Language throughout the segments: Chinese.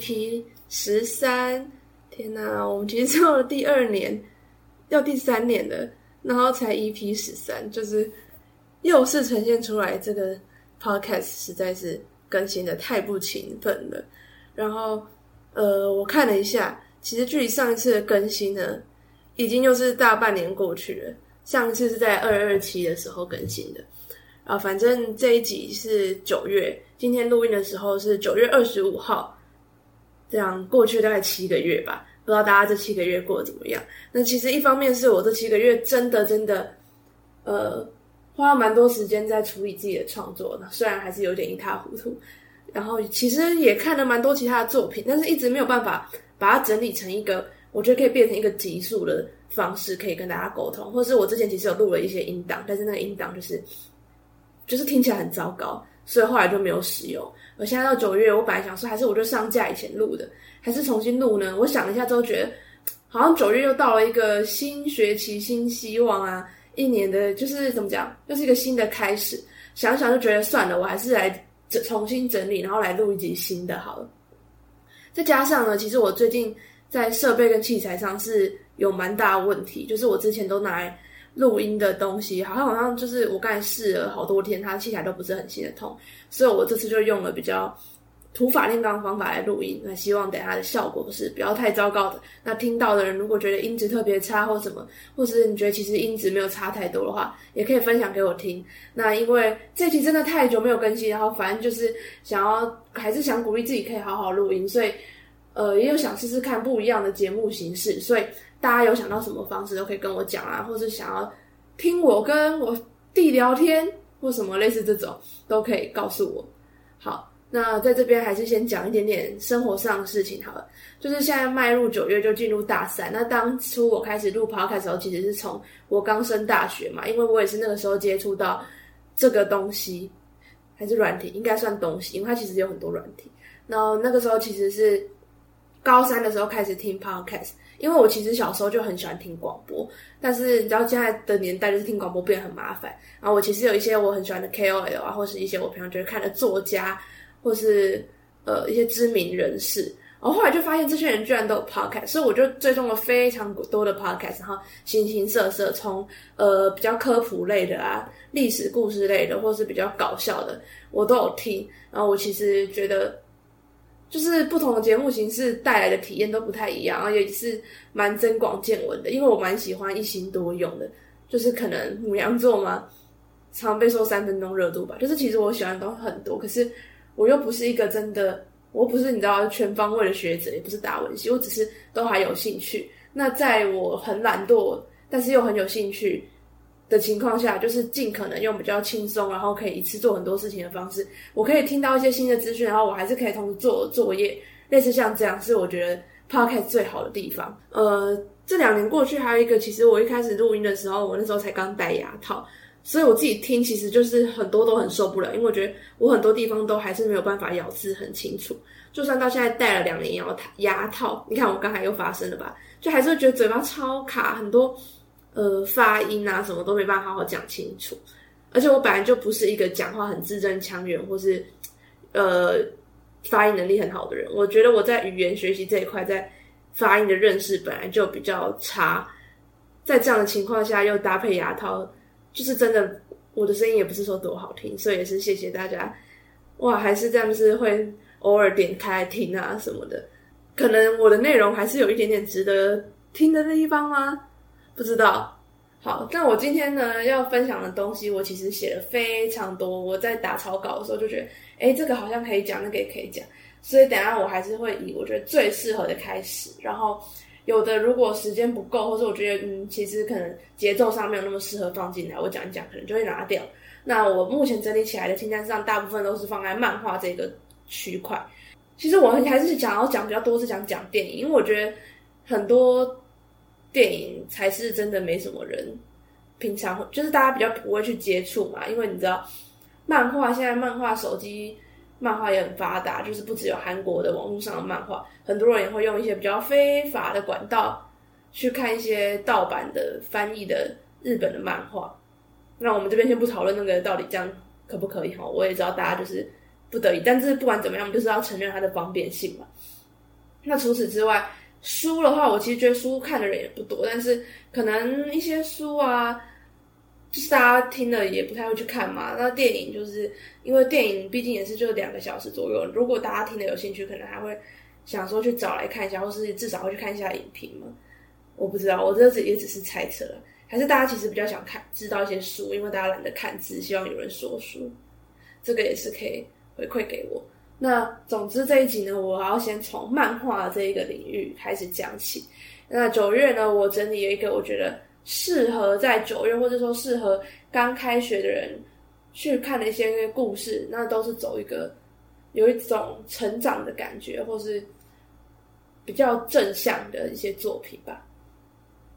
EP 十三。天哪，我们其实做了第二年，要第三年了，然后才 EP 十三，就是又是呈现出来这个 Podcast 实在是更新的太不勤奋了。然后，呃，我看了一下，其实距离上一次的更新呢，已经又是大半年过去了。上一次是在二二七的时候更新的。啊，反正这一集是九月，今天录音的时候是九月二十五号，这样过去大概七个月吧，不知道大家这七个月过得怎么样？那其实一方面是我这七个月真的真的，呃，花了蛮多时间在处理自己的创作，虽然还是有点一塌糊涂，然后其实也看了蛮多其他的作品，但是一直没有办法把它整理成一个我觉得可以变成一个集数的方式，可以跟大家沟通，或是我之前其实有录了一些音档，但是那个音档就是。就是听起来很糟糕，所以后来就没有使用。我现在到九月，我本来想说还是我就上架以前录的，还是重新录呢？我想了一下之后，觉得好像九月又到了一个新学期、新希望啊，一年的就是怎么讲，又是一个新的开始。想想就觉得算了，我还是来重新整理，然后来录一集新的好了。再加上呢，其实我最近在设备跟器材上是有蛮大的问题，就是我之前都拿来。录音的东西好像好像就是我刚才试了好多天，它器材都不是很心的痛，所以我这次就用了比较土法炼钢的方法来录音。那希望等下的效果是不要太糟糕的。那听到的人如果觉得音质特别差或什么，或是你觉得其实音质没有差太多的话，也可以分享给我听。那因为这期真的太久没有更新，然后反正就是想要还是想鼓励自己可以好好录音，所以呃也有想试试看不一样的节目形式，所以。大家有想到什么方式都可以跟我讲啊，或者想要听我跟我弟聊天，或什么类似这种，都可以告诉我。好，那在这边还是先讲一点点生活上的事情好了。就是现在迈入九月就进入大三，那当初我开始录 podcast 的时候，其实是从我刚升大学嘛，因为我也是那个时候接触到这个东西，还是软体，应该算东西，因为它其实有很多软体。然后那个时候其实是高三的时候开始听 podcast。因为我其实小时候就很喜欢听广播，但是你知道现在的年代就是听广播变得很麻烦。然后我其实有一些我很喜欢的 KOL 啊，或是一些我平常觉得看的作家，或是呃一些知名人士。然后后来就发现这些人居然都有 podcast，所以我就追踪了非常多的 podcast，然后形形色色，从呃比较科普类的啊、历史故事类的，或是比较搞笑的，我都有听。然后我其实觉得。就是不同的节目形式带来的体验都不太一样，然后也是蛮增广见闻的。因为我蛮喜欢一心多用的，就是可能母羊座嘛，常被说三分钟热度吧。就是其实我喜欢的东西很多，可是我又不是一个真的，我不是你知道全方位的学者，也不是达文西，我只是都还有兴趣。那在我很懒惰，但是又很有兴趣。的情况下，就是尽可能用比较轻松，然后可以一次做很多事情的方式。我可以听到一些新的资讯，然后我还是可以同时做作业，类似像这样，是我觉得 podcast 最好的地方。呃，这两年过去，还有一个，其实我一开始录音的时候，我那时候才刚戴牙套，所以我自己听，其实就是很多都很受不了，因为我觉得我很多地方都还是没有办法咬字很清楚。就算到现在戴了两年牙套，牙套，你看我刚才又发生了吧，就还是会觉得嘴巴超卡，很多。呃，发音啊，什么都没办法好好讲清楚。而且我本来就不是一个讲话很字正腔圆，或是呃发音能力很好的人。我觉得我在语言学习这一块，在发音的认识本来就比较差。在这样的情况下，又搭配牙套，就是真的，我的声音也不是说多好听。所以也是谢谢大家。哇，还是这样子会偶尔点开听啊什么的。可能我的内容还是有一点点值得听的地方吗？不知道，好，但我今天呢要分享的东西，我其实写了非常多。我在打草稿的时候就觉得，哎，这个好像可以讲，那个也可以讲。所以等下我还是会以我觉得最适合的开始。然后有的如果时间不够，或者我觉得嗯，其实可能节奏上没有那么适合放进来，我讲一讲可能就会拿掉。那我目前整理起来的清单上，大部分都是放在漫画这个区块。其实我还是想要讲比较多是讲讲电影，因为我觉得很多。电影才是真的没什么人，平常就是大家比较不会去接触嘛，因为你知道，漫画现在漫画手机漫画也很发达，就是不只有韩国的网络上的漫画，很多人也会用一些比较非法的管道去看一些盗版的翻译的日本的漫画。那我们这边先不讨论那个到底这样可不可以哈，我也知道大家就是不得已，但是不管怎么样，就是要承认它的方便性嘛。那除此之外，书的话，我其实觉得书看的人也不多，但是可能一些书啊，就是大家听了也不太会去看嘛。那电影就是因为电影毕竟也是就两个小时左右，如果大家听了有兴趣，可能还会想说去找来看一下，或是至少会去看一下影评嘛。我不知道，我这只也只是猜测，还是大家其实比较想看知道一些书，因为大家懒得看字，希望有人说书，这个也是可以回馈给我。那总之这一集呢，我要先从漫画这一个领域开始讲起。那九月呢，我整理了一个我觉得适合在九月或者说适合刚开学的人去看的一些故事，那都是走一个有一种成长的感觉，或是比较正向的一些作品吧。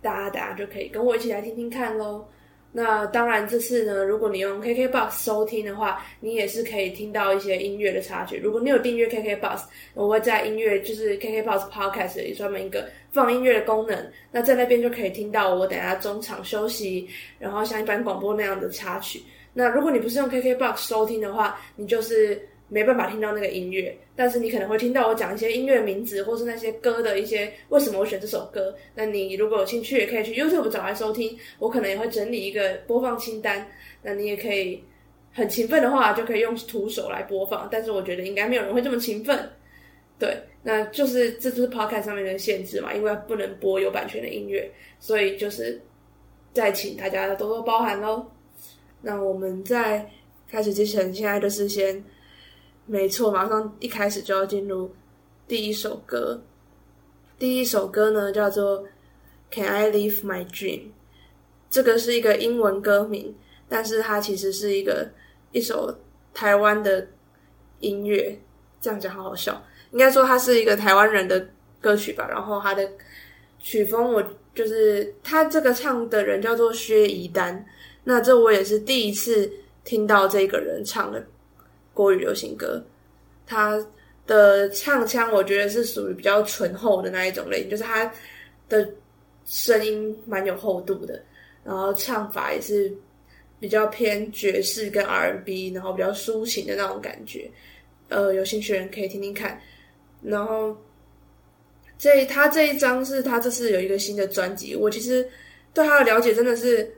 大家大家就可以跟我一起来听听看喽。那当然，这次呢，如果你用 KKBOX 收听的话，你也是可以听到一些音乐的插曲。如果你有订阅 KKBOX，我会在音乐就是 KKBOX Podcast 里专门一个放音乐的功能，那在那边就可以听到我等下中场休息，然后像一般广播那样的插曲。那如果你不是用 KKBOX 收听的话，你就是。没办法听到那个音乐，但是你可能会听到我讲一些音乐名字，或是那些歌的一些为什么我选这首歌。那你如果有兴趣，也可以去 YouTube 找来收听。我可能也会整理一个播放清单。那你也可以很勤奋的话，就可以用徒手来播放。但是我觉得应该没有人会这么勤奋。对，那就是这就是 Podcast 上面的限制嘛，因为不能播有版权的音乐，所以就是再请大家多多包涵喽。那我们在开始之前，现在就是先。没错，马上一开始就要进入第一首歌。第一首歌呢叫做《Can I Live My Dream》，这个是一个英文歌名，但是它其实是一个一首台湾的音乐。这样讲好好笑，应该说它是一个台湾人的歌曲吧。然后它的曲风，我就是他这个唱的人叫做薛怡丹。那这我也是第一次听到这个人唱的。国语流行歌，他的唱腔我觉得是属于比较醇厚的那一种类型，就是他的声音蛮有厚度的，然后唱法也是比较偏爵士跟 R&B，然后比较抒情的那种感觉。呃，有兴趣的人可以听听看。然后这他这一张是他这次有一个新的专辑，我其实对他的了解真的是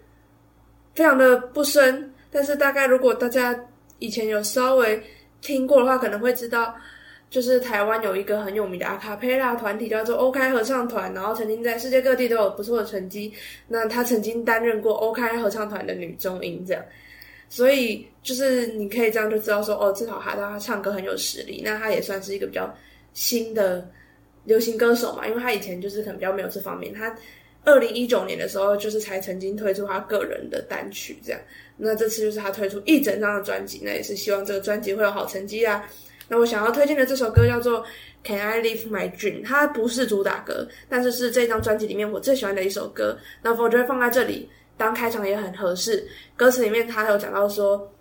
非常的不深，但是大概如果大家。以前有稍微听过的话，可能会知道，就是台湾有一个很有名的阿卡贝拉团体叫做 OK 合唱团，然后曾经在世界各地都有不错的成绩。那他曾经担任过 OK 合唱团的女中音，这样，所以就是你可以这样就知道说，哦，至少他他唱歌很有实力。那他也算是一个比较新的流行歌手嘛，因为他以前就是可能比较没有这方面。他二零一九年的时候，就是才曾经推出他个人的单曲，这样。那这次就是他推出一整张的专辑，那也是希望这个专辑会有好成绩啊。那我想要推荐的这首歌叫做《Can I Live My Dream》，它不是主打歌，但是是这张专辑里面我最喜欢的一首歌。那我觉得放在这里当开场也很合适。歌词里面他有讲到说，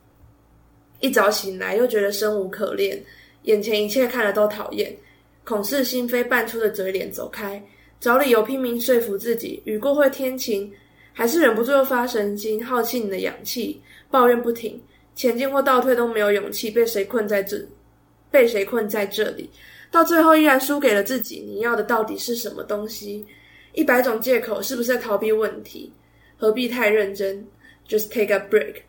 一早醒来又觉得生无可恋，眼前一切看了都讨厌，恐是心扉半出的嘴脸走开，找理由拼命说服自己，雨过会天晴。还是忍不住又发神经，耗气你的氧气，抱怨不停，前进或倒退都没有勇气，被谁困在这，被谁困在这里，到最后依然输给了自己。你要的到底是什么东西？一百种借口是不是在逃避问题？何必太认真？Just take a break。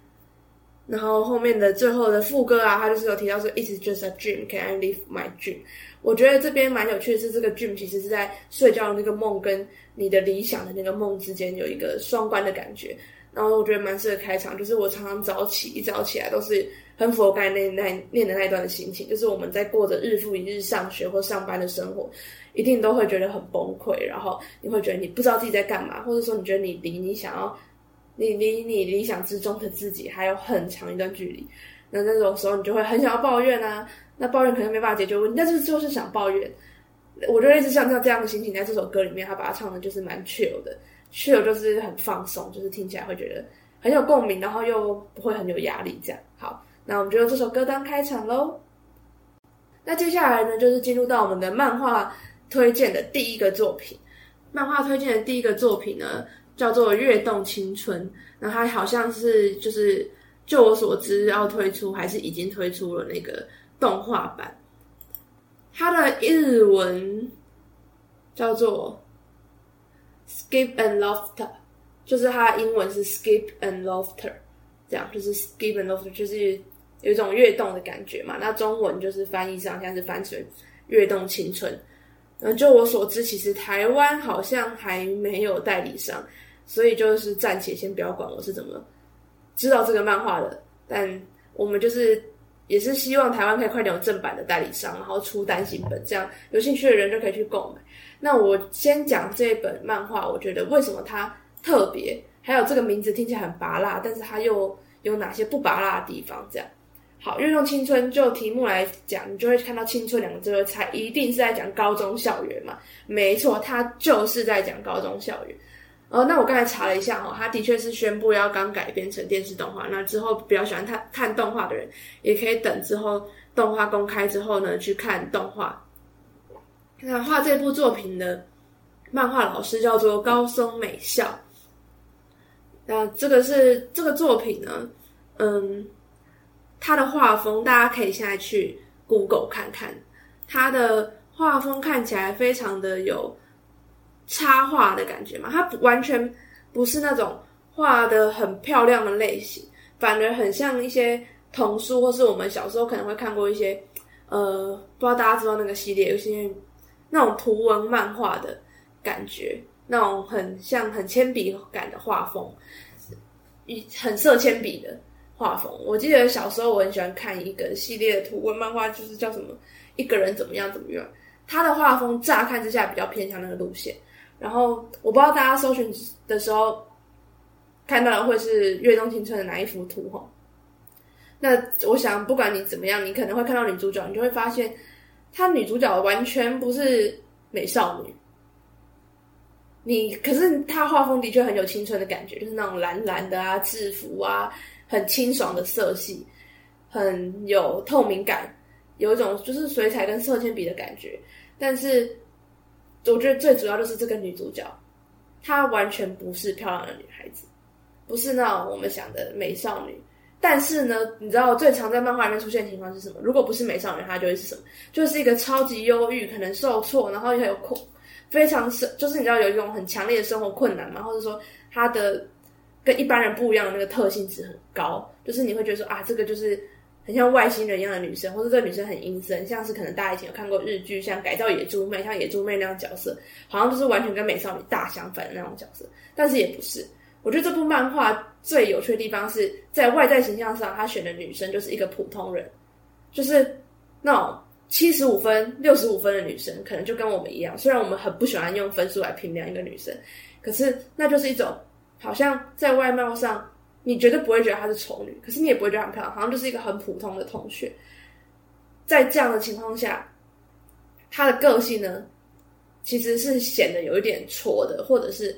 然后后面的最后的副歌啊，他就是有提到说，It's just a dream, can I live my dream？我觉得这边蛮有趣的是，这个 dream 其实是在睡觉的那个梦跟你的理想的那个梦之间有一个双关的感觉。然后我觉得蛮适合开场，就是我常常早起，一早起来都是很符合刚才那那念的那一段的心情，就是我们在过着日复一日上学或上班的生活，一定都会觉得很崩溃，然后你会觉得你不知道自己在干嘛，或者说你觉得你离你想要，你离你理想之中的自己还有很长一段距离，那那种时候你就会很想要抱怨啊。那抱怨可能没办法解决问题，但是就是想抱怨。我觉得一直像像这样的心情，在这首歌里面，他把它唱的就是蛮 chill 的，chill 就是很放松，就是听起来会觉得很有共鸣，然后又不会很有压力。这样好，那我们就用这首歌当开场喽。那接下来呢，就是进入到我们的漫画推荐的第一个作品。漫画推荐的第一个作品呢，叫做《跃动青春》，那它好像是就是就我所知要推出，还是已经推出了那个。动画版，它的日文叫做 Skip and Laughter，就是它英文是 Skip and Laughter，这样就是 Skip and Laughter，就是有一种跃动的感觉嘛。那中文就是翻译上像是翻成跃动青春。嗯，就我所知，其实台湾好像还没有代理商，所以就是暂且先不要管我是怎么知道这个漫画的。但我们就是也是希望台湾可以快点有正版的代理商，然后出单行本，这样有兴趣的人就可以去购买。那我先讲这一本漫画，我觉得为什么它特别，还有这个名字听起来很拔辣，但是它又有哪些不拔辣的地方？这样。好，运用青春就题目来讲，你就会看到“青春”两个字，会猜一定是在讲高中校园嘛？没错，它就是在讲高中校园。哦，那我刚才查了一下哈，它的确是宣布要刚改编成电视动画。那之后比较喜欢看看动画的人，也可以等之后动画公开之后呢去看动画。那画这部作品的漫画老师叫做高松美孝。那这个是这个作品呢，嗯。他的画风，大家可以现在去 Google 看看，他的画风看起来非常的有插画的感觉嘛，他完全不是那种画的很漂亮的类型，反而很像一些童书，或是我们小时候可能会看过一些，呃，不知道大家知道那个系列，有些那种图文漫画的感觉，那种很像很铅笔感的画风，一很色铅笔的。画风，我记得小时候我很喜欢看一个系列的图文漫画，就是叫什么一个人怎么样怎么样。他的画风乍看之下比较偏向那个路线，然后我不知道大家搜寻的时候看到的会是《月中青春》的哪一幅图哈。那我想不管你怎么样，你可能会看到女主角，你就会发现她女主角完全不是美少女。你可是她画风的确很有青春的感觉，就是那种蓝蓝的啊，制服啊。很清爽的色系，很有透明感，有一种就是水彩跟色铅笔的感觉。但是，我觉得最主要就是这个女主角，她完全不是漂亮的女孩子，不是那种我们想的美少女。但是呢，你知道最常在漫画里面出现的情况是什么？如果不是美少女，她就会是什么？就是一个超级忧郁，可能受挫，然后又有困，非常生，就是你知道有一种很强烈的生活困难嘛，或者说她的。跟一般人不一样的那个特性值很高，就是你会觉得说啊，这个就是很像外星人一样的女生，或者这女生很阴森，像是可能大家以前有看过日剧，像改造野猪妹，像野猪妹那样角色，好像就是完全跟美少女大相反的那种角色。但是也不是，我觉得这部漫画最有趣的地方是在外在形象上，他选的女生就是一个普通人，就是那种七十五分、六十五分的女生，可能就跟我们一样。虽然我们很不喜欢用分数来评量一个女生，可是那就是一种。好像在外貌上，你绝对不会觉得她是丑女，可是你也不会觉得很漂亮，好像就是一个很普通的同学。在这样的情况下，她的个性呢，其实是显得有一点挫的，或者是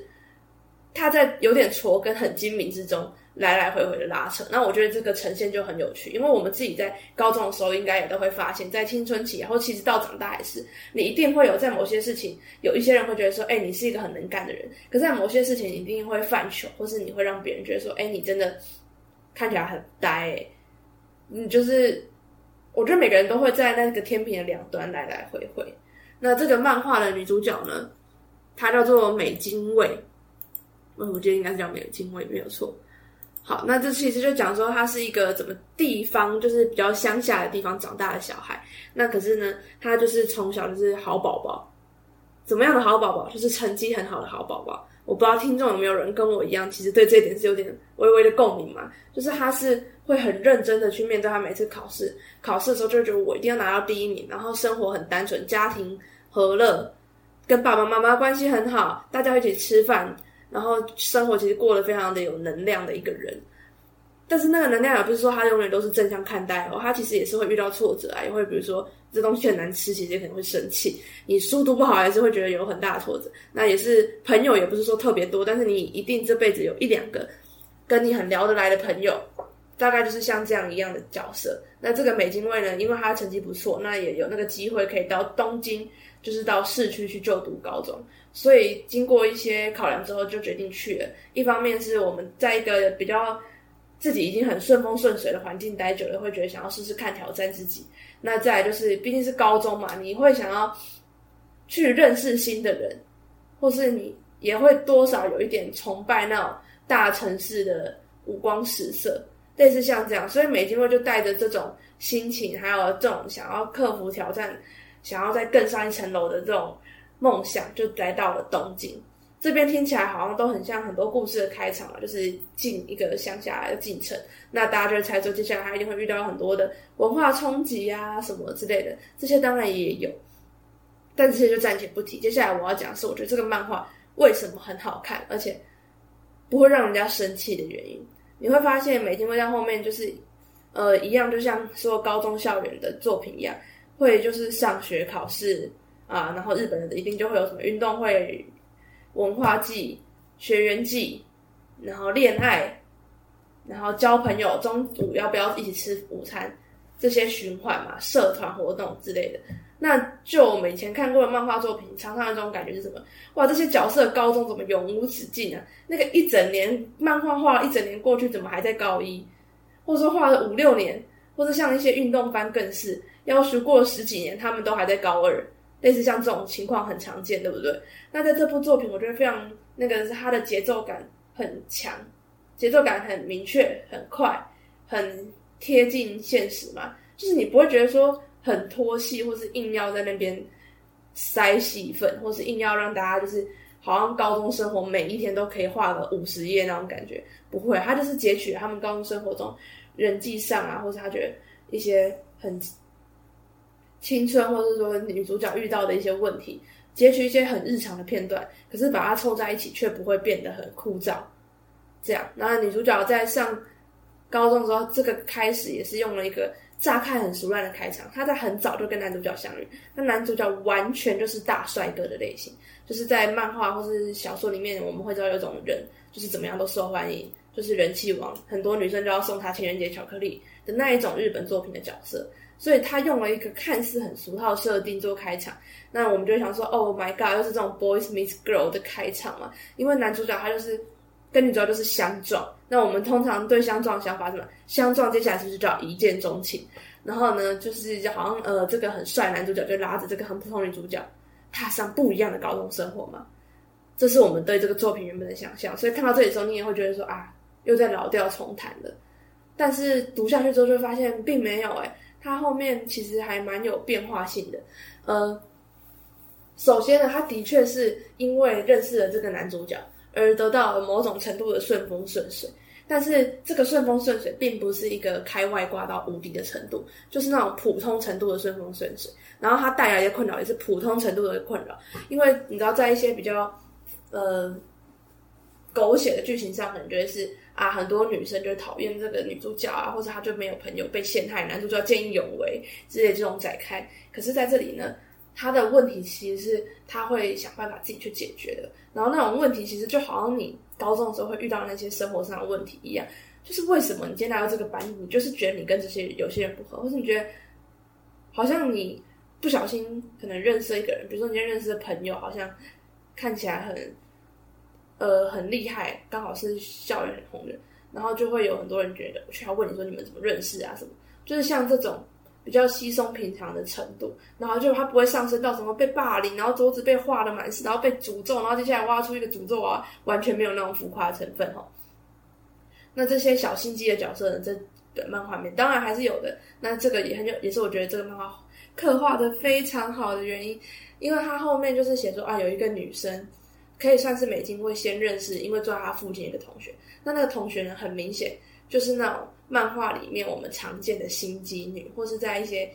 她在有点挫跟很精明之中。来来回回的拉扯，那我觉得这个呈现就很有趣，因为我们自己在高中的时候，应该也都会发现，在青春期，然后其实到长大也是，你一定会有在某些事情，有一些人会觉得说，哎，你是一个很能干的人，可是在某些事情，你一定会犯糗，或是你会让别人觉得说，哎，你真的看起来很呆，你就是，我觉得每个人都会在那个天平的两端来来回回。那这个漫画的女主角呢，她叫做美津卫，嗯，我觉得应该是叫美津卫，没有错。好，那这其实就讲说他是一个怎么地方，就是比较乡下的地方长大的小孩。那可是呢，他就是从小就是好宝宝，怎么样的好宝宝？就是成绩很好的好宝宝。我不知道听众有没有人跟我一样，其实对这一点是有点微微的共鸣嘛。就是他是会很认真的去面对他每次考试，考试的时候就觉得我一定要拿到第一名，然后生活很单纯，家庭和乐，跟爸爸妈妈关系很好，大家一起吃饭。然后生活其实过得非常的有能量的一个人，但是那个能量也不是说他永远都是正向看待哦，他其实也是会遇到挫折啊，也会比如说这东西很难吃，其实也可能会生气。你书读不好，还是会觉得有很大的挫折。那也是朋友也不是说特别多，但是你一定这辈子有一两个跟你很聊得来的朋友，大概就是像这样一样的角色。那这个美津卫呢，因为他成绩不错，那也有那个机会可以到东京，就是到市区去就读高中。所以经过一些考量之后，就决定去了。一方面是我们在一个比较自己已经很顺风顺水的环境待久了，会觉得想要试试看挑战自己。那再来就是，毕竟是高中嘛，你会想要去认识新的人，或是你也会多少有一点崇拜那种大城市的五光十色，类似像这样。所以美金会就带着这种心情，还有这种想要克服挑战、想要再更上一层楼的这种梦想，就来到了东京。这边听起来好像都很像很多故事的开场啊，就是进一个乡下的进程。那大家就猜说，接下来他一定会遇到很多的文化冲击啊，什么之类的。这些当然也有，但这些就暂且不提。接下来我要讲的是，我觉得这个漫画为什么很好看，而且不会让人家生气的原因。你会发现，每天会在后面就是，呃，一样，就像说高中校园的作品一样，会就是上学考试啊，然后日本人一定就会有什么运动会。文化季、学员季，然后恋爱，然后交朋友，中午要不要一起吃午餐？这些循环嘛，社团活动之类的。那就我们以前看过的漫画作品，常常有这种感觉是什么？哇，这些角色高中怎么永无止境啊？那个一整年漫画画了一整年过去，怎么还在高一？或者说画了五六年，或者像一些运动番更是，要学过了十几年，他们都还在高二。类似像这种情况很常见，对不对？那在这部作品，我觉得非常那个是它的节奏感很强，节奏感很明确、很快、很贴近现实嘛。就是你不会觉得说很拖戏，或是硬要在那边塞戏份，或是硬要让大家就是好像高中生活每一天都可以画个五十页那种感觉，不会。他就是截取他们高中生活中人际上啊，或者他觉得一些很。青春，或者说女主角遇到的一些问题，截取一些很日常的片段，可是把它凑在一起，却不会变得很枯燥。这样，然后女主角在上高中的时候，这个开始也是用了一个乍看很熟烂的开场。她在很早就跟男主角相遇，那男主角完全就是大帅哥的类型，就是在漫画或是小说里面，我们会知道有种人就是怎么样都受欢迎，就是人气王，很多女生就要送他情人节巧克力的那一种日本作品的角色。所以他用了一个看似很俗套的设定做开场，那我们就想说，Oh my god，又是这种 boys meet girl 的开场嘛？因为男主角他就是跟女主角就是相撞，那我们通常对相撞想法什么？相撞接下来是不是叫一见钟情？然后呢，就是好像呃，这个很帅男主角就拉着这个很普通女主角踏上不一样的高中生活嘛？这是我们对这个作品原本的想象。所以看到这里的时候，你也会觉得说啊，又在老调重弹了。但是读下去之后，就发现并没有哎。他后面其实还蛮有变化性的，呃，首先呢，他的确是因为认识了这个男主角而得到了某种程度的顺风顺水，但是这个顺风顺水并不是一个开外挂到无敌的程度，就是那种普通程度的顺风顺水。然后他带来的困扰也是普通程度的困扰，因为你知道，在一些比较呃狗血的剧情上，可能觉是。啊，很多女生就讨厌这个女主角啊，或者她就没有朋友被陷害，男主角见义勇为之类这种展开。可是在这里呢，他的问题其实是他会想办法自己去解决的。然后那种问题其实就好像你高中的时候会遇到那些生活上的问题一样，就是为什么你今天来到这个班，你就是觉得你跟这些有些人不合，或是你觉得好像你不小心可能认识一个人，比如说你今天认识的朋友，好像看起来很。呃，很厉害，刚好是校园很红人，然后就会有很多人觉得，我需要问你说你们怎么认识啊？什么？就是像这种比较稀松平常的程度，然后就他不会上升到什么被霸凌，然后桌子被画的满是，然后被诅咒，然后接下来挖出一个诅咒啊，完全没有那种浮夸的成分哈。那这些小心机的角色呢，在漫画面当然还是有的。那这个也很有，也是我觉得这个漫画刻画的非常好的原因，因为他后面就是写说啊，有一个女生。可以算是美金会先认识，因为坐在他附近一个同学。那那个同学呢，很明显就是那种漫画里面我们常见的心机女，或是在一些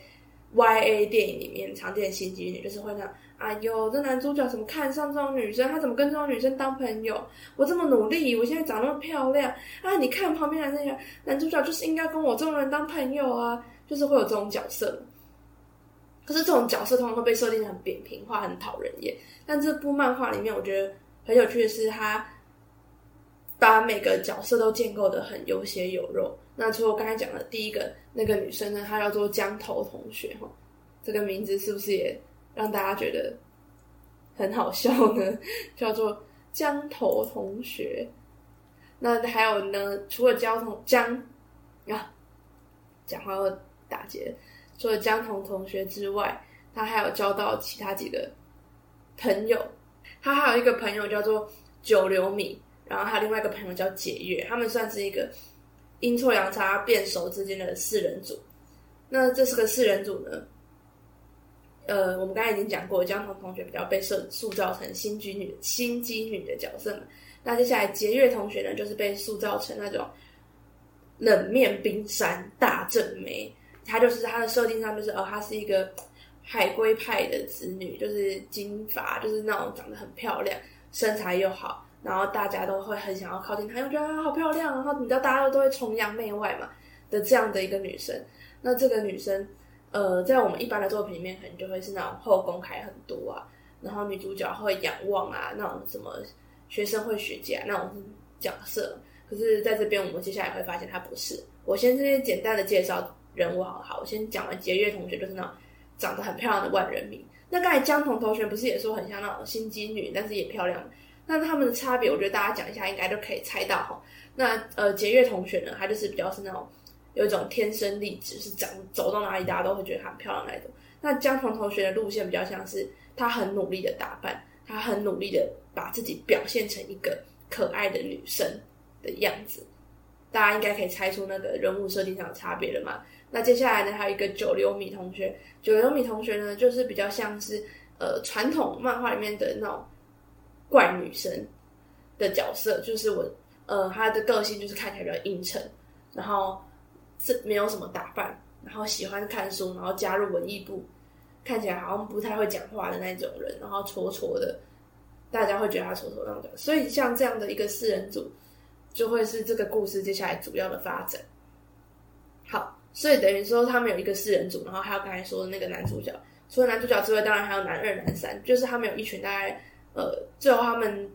Y A 电影里面常见的心机女，就是会那：“哎呦，这男主角怎么看上这种女生？他怎么跟这种女生当朋友？我这么努力，我现在长那么漂亮啊！你看旁边的那个男主角，就是应该跟我这种人当朋友啊！”就是会有这种角色。可是这种角色通常会被设定很扁平化，很讨人厌。但这部漫画里面，我觉得很有趣的是，他把每个角色都建构的很有血有肉。那除了我刚才讲的第一个那个女生呢，她叫做江头同学哈，这个名字是不是也让大家觉得很好笑呢？叫做江头同学。那还有呢，除了交通江啊，讲话会打结。除了江童同学之外，他还有交到其他几个朋友，他还有一个朋友叫做九流米，然后还有另外一个朋友叫解月，他们算是一个阴错阳差变熟之间的四人组。那这是个四人组呢，呃，我们刚才已经讲过，江彤同学比较被塑塑造成心机女、心机女的角色嘛。那接下来节月同学呢，就是被塑造成那种冷面冰山大正妹。她就是她的设定上就是哦，她是一个海归派的子女，就是金发，就是那种长得很漂亮，身材又好，然后大家都会很想要靠近她，因为觉得她好漂亮，然后你知道大家都会崇洋媚外嘛的这样的一个女生。那这个女生，呃，在我们一般的作品里面，可能就会是那种后宫开很多啊，然后女主角会仰望啊，那种什么学生会学姐那种角色。可是在这边，我们接下来会发现她不是。我先这边简单的介绍人物，好好，我先讲完节月同学，就是那种长得很漂亮的万人迷。那刚才江彤同学不是也说很像那种心机女，但是也漂亮。那他们的差别，我觉得大家讲一下，应该就可以猜到哈。那呃，节月同学呢，她就是比较是那种。有一种天生丽质，是长走到哪里大家都会觉得她很漂亮那种。那江彤同学的路线比较像是她很努力的打扮，她很努力的把自己表现成一个可爱的女生的样子。大家应该可以猜出那个人物设定上的差别了嘛？那接下来呢，还有一个九流米同学。九流米同学呢，就是比较像是呃传统漫画里面的那种怪女生的角色，就是我呃她的个性就是看起来比较阴沉，然后。是没有什么打扮，然后喜欢看书，然后加入文艺部，看起来好像不太会讲话的那种人，然后戳戳的，大家会觉得他戳戳那种。所以像这样的一个四人组，就会是这个故事接下来主要的发展。好，所以等于说他们有一个四人组，然后还有刚才说的那个男主角，除了男主角之外，当然还有男二、男三，就是他们有一群大概呃，最后他们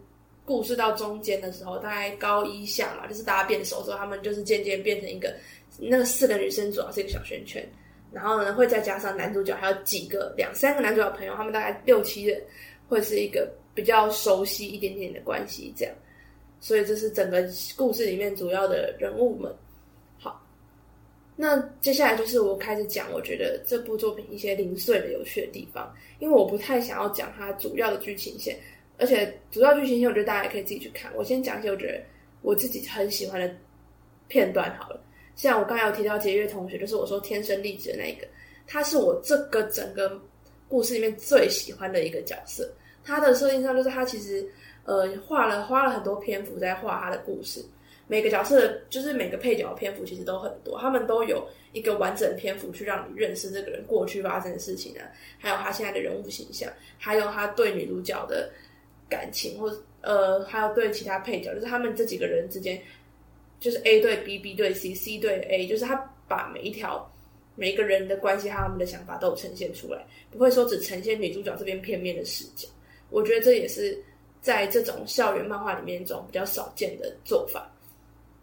故事到中间的时候，大概高一下嘛，就是大家变熟之后，他们就是渐渐变成一个。那个四个女生主要是一个小圈圈，然后呢会再加上男主角，还有几个两三个男主角朋友，他们大概六七人，会是一个比较熟悉一点点的关系，这样。所以这是整个故事里面主要的人物们。那接下来就是我开始讲，我觉得这部作品一些零碎的有趣的地方，因为我不太想要讲它主要的剧情线，而且主要剧情线我觉得大家也可以自己去看。我先讲一些我觉得我自己很喜欢的片段好了。像我刚才有提到杰月同学，就是我说天生丽质的那一个，他是我这个整个故事里面最喜欢的一个角色。他的设定上就是他其实呃画了花了很多篇幅在画他的故事，每个角色就是每个配角的篇幅其实都很多，他们都有一个完整篇幅去让你认识这个人过去发生的事情啊，还有他现在的人物形象，还有他对女主角的感情，或呃还有对其他配角，就是他们这几个人之间。就是 A 对 B，B 对 C，C 对 A，就是他把每一条每一个人的关系和他们的想法都呈现出来，不会说只呈现女主角这边片面的视角。我觉得这也是在这种校园漫画里面一种比较少见的做法。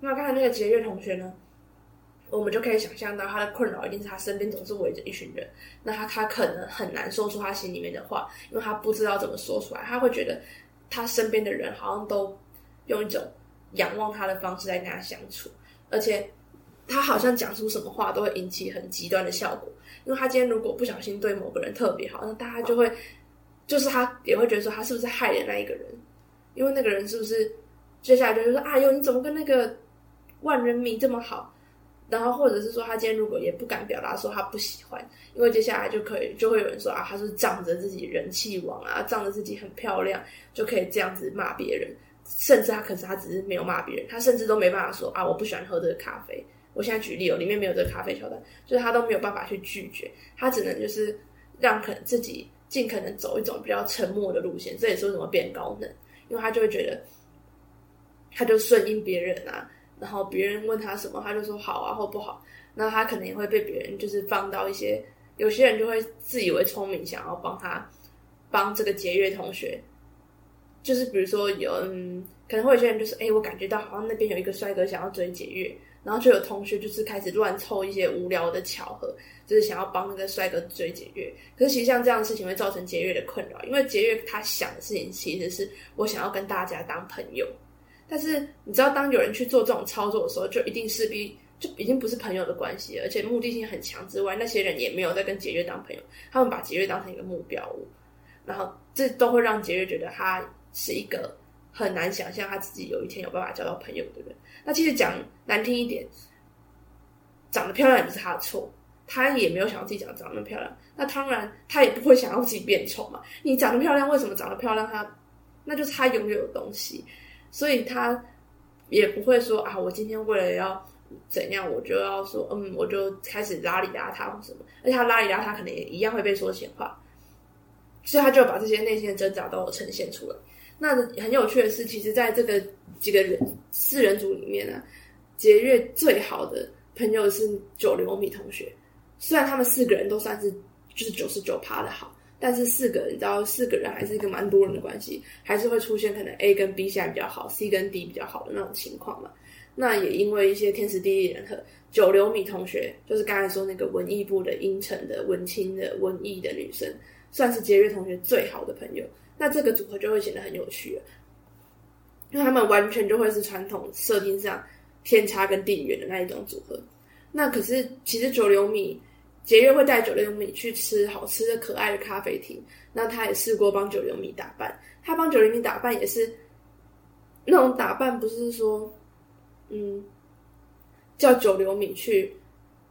那刚才那个杰月同学呢，我们就可以想象到他的困扰一定是他身边总是围着一群人，那他他可能很难说出他心里面的话，因为他不知道怎么说出来，他会觉得他身边的人好像都用一种。仰望他的方式来跟他相处，而且他好像讲出什么话都会引起很极端的效果。因为他今天如果不小心对某个人特别好，那大家就会，就是他也会觉得说他是不是害了那一个人？因为那个人是不是接下来就是说：“哎呦，你怎么跟那个万人迷这么好？”然后或者是说他今天如果也不敢表达说他不喜欢，因为接下来就可以就会有人说啊，他是仗着自己人气王啊，仗着自己很漂亮就可以这样子骂别人。甚至他可是他只是没有骂别人，他甚至都没办法说啊，我不喜欢喝这个咖啡。我现在举例哦，里面没有这个咖啡桥段，就是他都没有办法去拒绝，他只能就是让可能自己尽可能走一种比较沉默的路线。这也是为什么变高能，因为他就会觉得，他就顺应别人啊，然后别人问他什么，他就说好啊或不好，那他可能也会被别人就是放到一些，有些人就会自以为聪明，想要帮他帮这个节约同学。就是比如说有嗯，可能会有些人就是哎，我感觉到好像那边有一个帅哥想要追解约，然后就有同学就是开始乱凑一些无聊的巧合，就是想要帮那个帅哥追解约。可是其实像这样的事情会造成节约的困扰，因为节约他想的事情其实是我想要跟大家当朋友，但是你知道当有人去做这种操作的时候，就一定势必就已经不是朋友的关系，而且目的性很强之外，那些人也没有在跟杰瑞当朋友，他们把杰瑞当成一个目标物。然后这都会让杰瑞觉得他是一个很难想象他自己有一天有办法交到朋友的人。那其实讲难听一点，长得漂亮也不是他的错，他也没有想要自己长长那么漂亮。那当然，他也不会想要自己变丑嘛。你长得漂亮，为什么长得漂亮？他那就是他拥有的东西，所以他也不会说啊，我今天为了要怎样，我就要说，嗯，我就开始邋里邋遢或什么。而且他邋里邋遢，可能也一样会被说闲话。所以他就把这些内心的挣扎都呈现出来。那很有趣的是，其实在这个几个人四人组里面呢，杰月最好的朋友是九流米同学。虽然他们四个人都算是就是九十九趴的好，但是四个人，你知道，四个人还是一个蛮多人的关系，还是会出现可能 A 跟 B 现在比较好，C 跟 D 比较好的那种情况嘛。那也因为一些天时地利人和，九流米同学就是刚才说那个文艺部的阴沉的文青的文艺的女生。算是杰瑞同学最好的朋友，那这个组合就会显得很有趣了，因为他们完全就会是传统设定上天差跟地远的那一种组合。那可是其实九流米杰瑞会带九流米去吃好吃的可爱的咖啡厅，那他也试过帮九流米打扮，他帮九流米打扮也是那种打扮，不是说嗯叫九流米去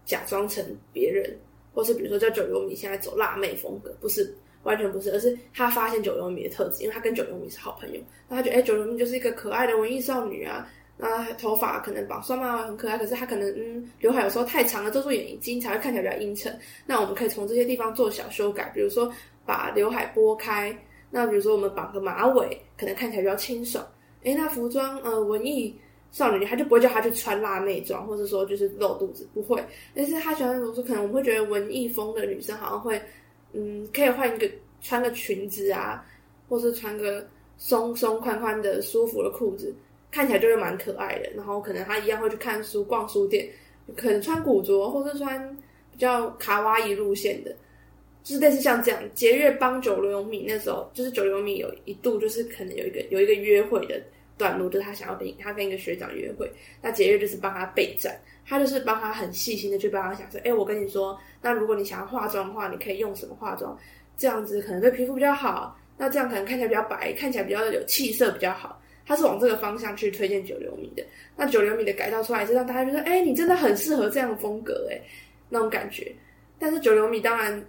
假装成别人。或是比如说叫九流米现在走辣妹风格，不是完全不是，而是他发现九流米的特质，因为他跟九流米是好朋友，那他觉得哎九流米就是一个可爱的文艺少女啊，那头发可能绑双马尾很可爱，可是她可能嗯刘海有时候太长了遮住眼睛才会看起来比较阴沉，那我们可以从这些地方做小修改，比如说把刘海拨开，那比如说我们绑个马尾，可能看起来比较清爽，哎那服装呃文艺。少女，他就不会叫她去穿辣妹装，或者说就是露肚子，不会。但是他喜欢那种说，可能我们会觉得文艺风的女生好像会，嗯，可以换一个穿个裙子啊，或是穿个松松宽宽的舒服的裤子，看起来就会蛮可爱的。然后可能他一样会去看书、逛书店，可能穿古着，或是穿比较卡哇伊路线的，就是类似像这样。节约帮九流米那时候，就是九流米有一度就是可能有一个有一个约会的。段落就是他想要跟他跟一个学长约会，那杰瑞就是帮他备战，他就是帮他很细心的去帮他想说，哎，我跟你说，那如果你想要化妆的话，你可以用什么化妆？这样子可能对皮肤比较好，那这样可能看起来比较白，看起来比较有气色比较好。他是往这个方向去推荐九流米的。那九流米的改造出来是让大家觉得，哎，你真的很适合这样的风格，哎，那种感觉。但是九流米当然，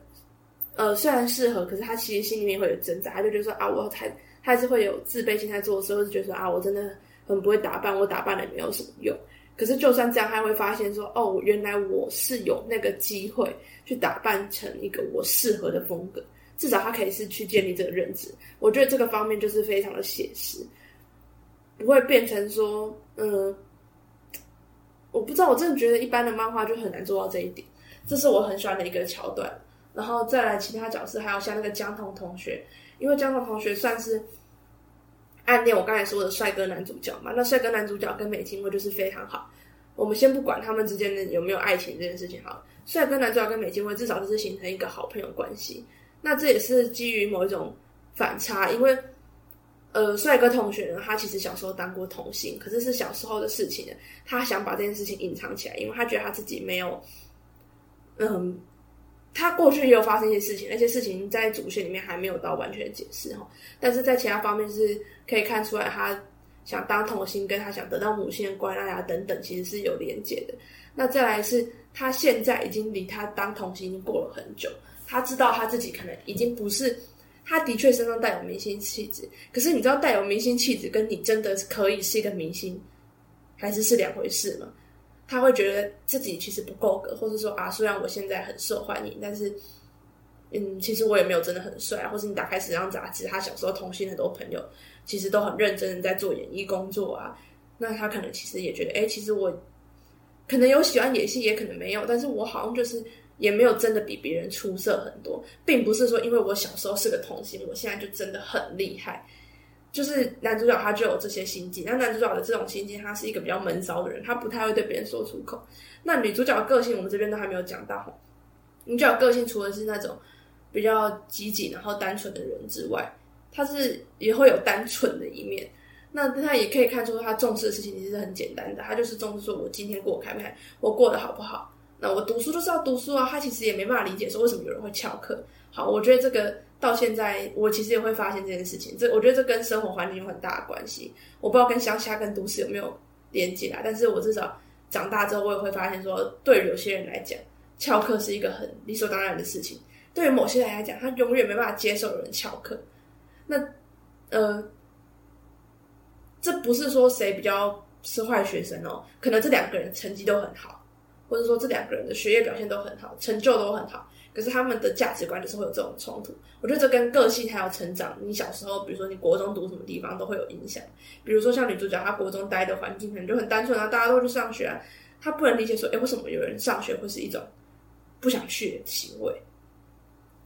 呃，虽然适合，可是他其实心里面会有挣扎，他就觉得说啊，我太。他还是会有自卑心，在做的时候是觉得说啊，我真的很不会打扮，我打扮了也没有什么用。可是就算这样，他会发现说，哦，原来我是有那个机会去打扮成一个我适合的风格。至少他可以是去建立这个认知。我觉得这个方面就是非常的写实，不会变成说，嗯，我不知道，我真的觉得一般的漫画就很难做到这一点。这是我很喜欢的一个桥段。然后再来其他角色，还有像那个江童同学。因为江童同学算是暗恋我刚才说的帅哥男主角嘛，那帅哥男主角跟美津卫就是非常好。我们先不管他们之间的有没有爱情这件事情，好，帅哥男主角跟美津卫至少就是形成一个好朋友关系。那这也是基于某一种反差，因为呃，帅哥同学呢，他其实小时候当过童星，可是是小时候的事情，他想把这件事情隐藏起来，因为他觉得他自己没有嗯。他过去也有发生一些事情，那些事情在主线里面还没有到完全解释哈，但是在其他方面是可以看出来，他想当童星跟他想得到母亲的关爱啊等等，其实是有连接的。那再来是他现在已经离他当童星过了很久，他知道他自己可能已经不是，他的确身上带有明星气质，可是你知道带有明星气质跟你真的可以是一个明星，还是是两回事吗？他会觉得自己其实不够格，或者说啊，虽然我现在很受欢迎，但是，嗯，其实我也没有真的很帅。或是你打开时尚杂志，他小时候同性很多朋友其实都很认真的在做演艺工作啊。那他可能其实也觉得，哎，其实我可能有喜欢演戏，也可能没有，但是我好像就是也没有真的比别人出色很多，并不是说因为我小时候是个童星，我现在就真的很厉害。就是男主角他就有这些心机，那男主角的这种心机，他是一个比较闷骚的人，他不太会对别人说出口。那女主角的个性，我们这边都还没有讲到。女主角个性除了是那种比较积极然后单纯的人之外，他是也会有单纯的一面。那他也可以看出他重视的事情其实很简单的，他就是重视说我今天过开不开，我过得好不好。那我读书就是要读书啊，他其实也没办法理解说为什么有人会翘课。好，我觉得这个到现在，我其实也会发现这件事情。这我觉得这跟生活环境有很大的关系。我不知道跟乡下跟都市有没有连接啊？但是我至少长大之后，我也会发现说，对有些人来讲，翘课是一个很理所当然的事情。对于某些人来讲，他永远没办法接受有人翘课。那呃，这不是说谁比较是坏学生哦，可能这两个人成绩都很好，或者说这两个人的学业表现都很好，成就都很好。可是他们的价值观就是会有这种冲突，我觉得这跟个性还有成长，你小时候，比如说你国中读什么地方都会有影响。比如说像女主角，她国中待的环境可能就很单纯啊，大家都去上学啊，她不能理解说，哎，为什么有人上学会是一种不想去的行为，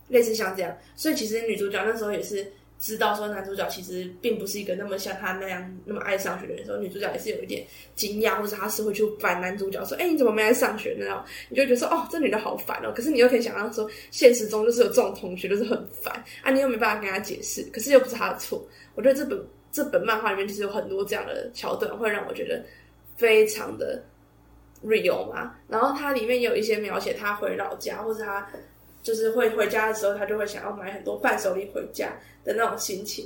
类似像这样。所以其实女主角那时候也是。知道说男主角其实并不是一个那么像他那样那么爱上学的人，时候女主角也是有一点惊讶，或者他是会去烦男主角说：“哎，你怎么没来上学？”那种你就觉得说：“哦，这女的好烦哦。”可是你又可以想象说，现实中就是有这种同学，就是很烦啊，你又没办法跟他解释，可是又不是他的错。我觉得这本这本漫画里面其实有很多这样的桥段，会让我觉得非常的 real 嘛。然后它里面有一些描写他回老家，或者他。就是会回家的时候，他就会想要买很多伴手礼回家的那种心情。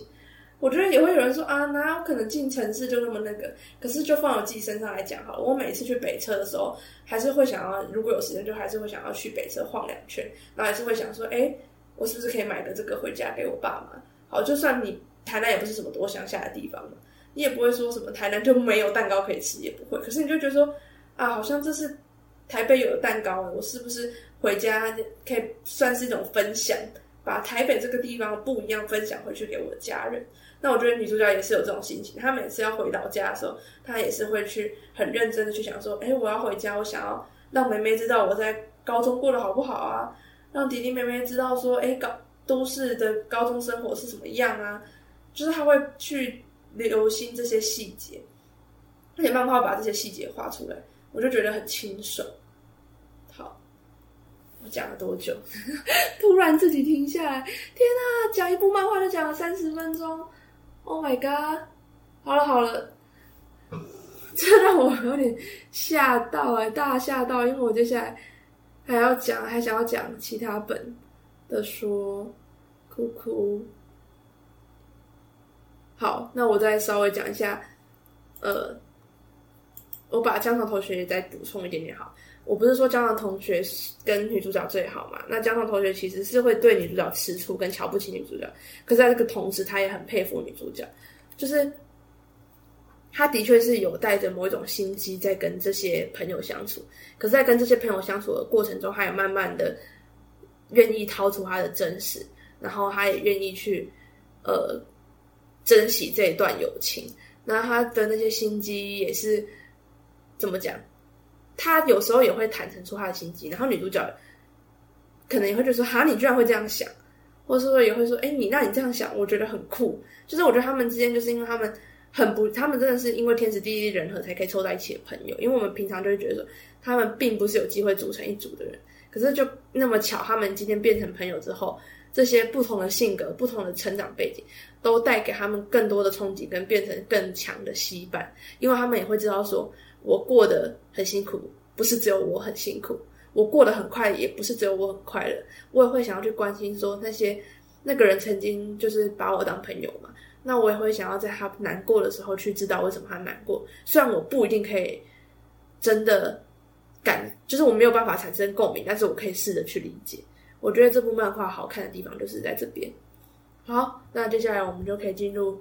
我觉得也会有人说啊，哪有可能进城市就那么那个？可是就放我自己身上来讲好了，我每次去北车的时候，还是会想要，如果有时间，就还是会想要去北车晃两圈，然后还是会想说，哎，我是不是可以买个这个回家给我爸妈？好，就算你台南也不是什么多乡下的地方嘛，你也不会说什么台南就没有蛋糕可以吃，也不会。可是你就觉得说啊，好像这是台北有的蛋糕，我是不是？回家可以算是一种分享，把台北这个地方不一样分享回去给我的家人。那我觉得女主角也是有这种心情，她每次要回老家的时候，她也是会去很认真的去想说：，哎，我要回家，我想要让妹妹知道我在高中过得好不好啊，让弟弟妹妹知道说：，哎，高都市的高中生活是什么样啊？就是她会去留心这些细节，而且漫画把这些细节画出来，我就觉得很清爽。讲了多久？突然自己停下来，天哪！讲一部漫画就讲了三十分钟，Oh my god！好了好了，这让我有点吓到哎，大吓到，因为我接下来还要讲，还想要讲其他本的说，哭哭。好，那我再稍微讲一下，呃，我把江潮同学也再补充一点点好。我不是说江上同学跟女主角最好嘛？那江上同学其实是会对女主角吃醋跟瞧不起女主角，可是在这个同时，他也很佩服女主角，就是他的确是有带着某一种心机在跟这些朋友相处，可是，在跟这些朋友相处的过程中，他也慢慢的愿意掏出他的真实，然后他也愿意去呃珍惜这一段友情，那他的那些心机也是怎么讲？他有时候也会坦诚出他的心机，然后女主角可能也会就说：“哈，你居然会这样想，或者说也会说：‘哎，你那你这样想，我觉得很酷。’就是我觉得他们之间就是因为他们很不，他们真的是因为天时地利人和才可以凑在一起的朋友。因为我们平常就会觉得说，他们并不是有机会组成一组的人，可是就那么巧，他们今天变成朋友之后，这些不同的性格、不同的成长背景，都带给他们更多的冲击，跟变成更强的羁绊。因为他们也会知道说。”我过得很辛苦，不是只有我很辛苦；我过得很快，也不是只有我很快乐。我也会想要去关心说那些那个人曾经就是把我当朋友嘛，那我也会想要在他难过的时候去知道为什么他难过。虽然我不一定可以真的感，就是我没有办法产生共鸣，但是我可以试着去理解。我觉得这部漫画好看的地方就是在这边。好，那接下来我们就可以进入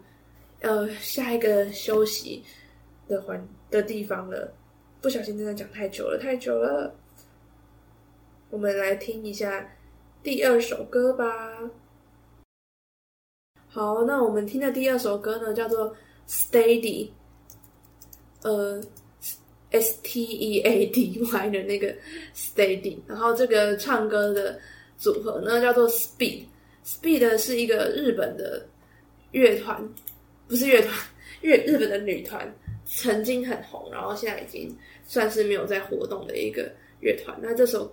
呃下一个休息的环。的地方了，不小心真的讲太久了，太久了。我们来听一下第二首歌吧。好，那我们听的第二首歌呢，叫做《Steady》，呃，S T E A D Y 的那个 Steady。然后这个唱歌的组合呢，叫做 Speed。Speed 是一个日本的乐团，不是乐团，日日本的女团。曾经很红，然后现在已经算是没有在活动的一个乐团。那这首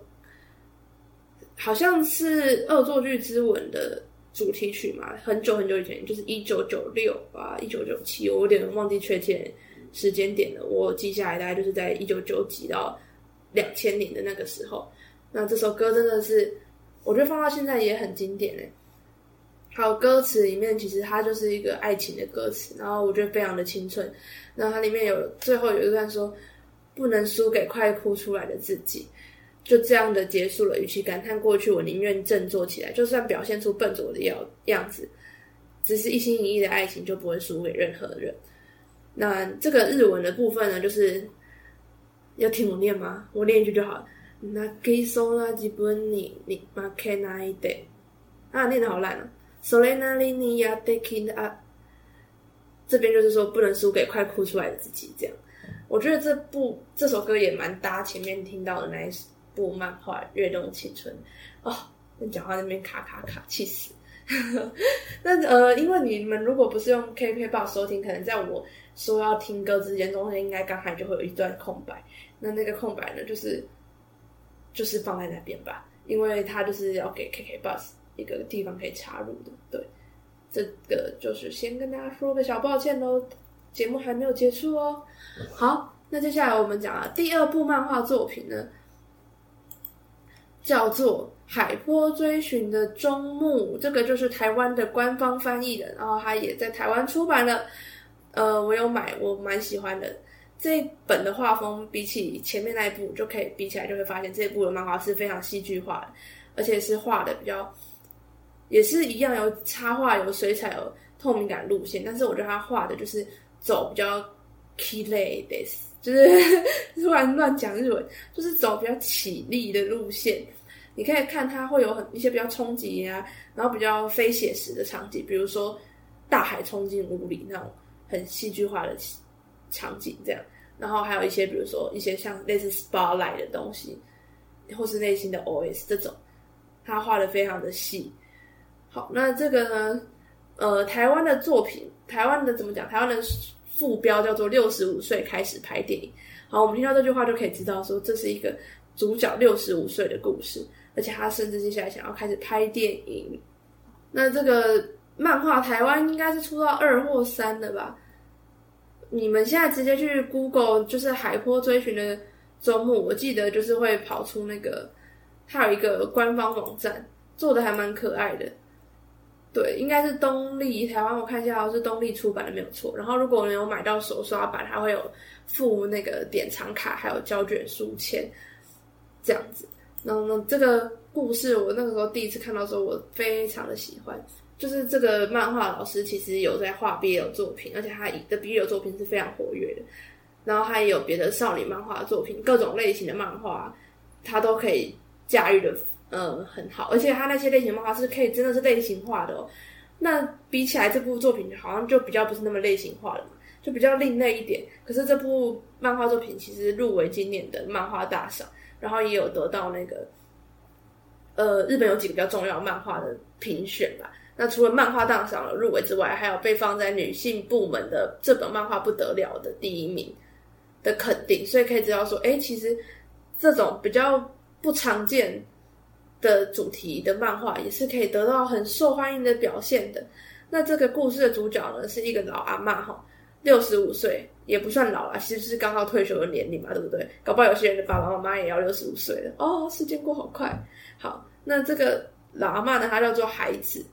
好像是《恶作剧之吻》的主题曲嘛？很久很久以前，就是一九九六啊，一九九七，我有点忘记确切时间点了。我记下来大概就是在一九九几到两千年的那个时候。那这首歌真的是，我觉得放到现在也很经典诶。还有歌词里面，其实它就是一个爱情的歌词，然后我觉得非常的青春。然后它里面有最后有一段说：“不能输给快哭出来的自己。”就这样的结束了。与其感叹过去，我宁愿振作起来。就算表现出笨拙的样样子，只是一心一意的爱情就不会输给任何人。那这个日文的部分呢，就是要听我念吗？我念一句就好了。那给送那几本你你马克那一代啊，念的好烂啊！それなりにやってきた。这边就是说不能输给快哭出来的自己。这样，我觉得这部这首歌也蛮搭前面听到的那一部漫画《跃动青春》哦。那讲话那边卡卡卡，气死。那呃，因为你们如果不是用 KKBOX 收听，可能在我说要听歌之间，中间应该刚才就会有一段空白。那那个空白呢，就是就是放在那边吧，因为它就是要给 KKBOX。 一个地方可以插入的，对，这个就是先跟大家说个小抱歉喽，节目还没有结束哦。好，那接下来我们讲啊，第二部漫画作品呢，叫做《海波追寻的终幕》，这个就是台湾的官方翻译的，然后它也在台湾出版了。呃，我有买，我蛮喜欢的。这本的画风比起前面那一部就可以比起来，就会发现这一部的漫画是非常戏剧化的，而且是画的比较。也是一样，有插画、有水彩、有透明感路线，但是我觉得他画的就是走比较 key lay this，就是 突然乱讲日文，就是走比较起立的路线。你可以看他会有很一些比较冲击啊，然后比较非写实的场景，比如说大海冲进屋里那种很戏剧化的场景，这样。然后还有一些比如说一些像类似 spotlight 的东西，或是内心的 OS 这种，他画的非常的细。好，那这个呢？呃，台湾的作品，台湾的怎么讲？台湾的副标叫做“六十五岁开始拍电影”。好，我们听到这句话就可以知道，说这是一个主角六十五岁的故事，而且他甚至接下来想要开始拍电影。那这个漫画台湾应该是出到二或三的吧？你们现在直接去 Google，就是《海坡追寻的周末》，我记得就是会跑出那个，它有一个官方网站，做的还蛮可爱的。对，应该是东立台湾，我看一下，是东立出版的没有错。然后如果没有买到手刷版，它会有附那个典藏卡，还有胶卷书签这样子。然后呢，这个故事我那个时候第一次看到的时候，我非常的喜欢。就是这个漫画老师其实有在画 BL 作品，而且他的 BL 作品是非常活跃的。然后他也有别的少女漫画作品，各种类型的漫画，他都可以驾驭的。呃，很好，而且他那些类型漫画是可以真的是类型化的哦。那比起来，这部作品好像就比较不是那么类型化了嘛，就比较另类一点。可是这部漫画作品其实入围今年的漫画大赏，然后也有得到那个呃日本有几个比较重要漫画的评选吧。那除了漫画大赏入围之外，还有被放在女性部门的这本漫画不得了的第一名的肯定，所以可以知道说，哎，其实这种比较不常见。的主题的漫画也是可以得到很受欢迎的表现的。那这个故事的主角呢，是一个老阿妈哈，六十五岁也不算老了，其实是刚好退休的年龄嘛，对不对？搞不好有些人的爸爸妈妈也要六十五岁了哦。时间过好快。好，那这个老阿妈呢，她叫做孩子，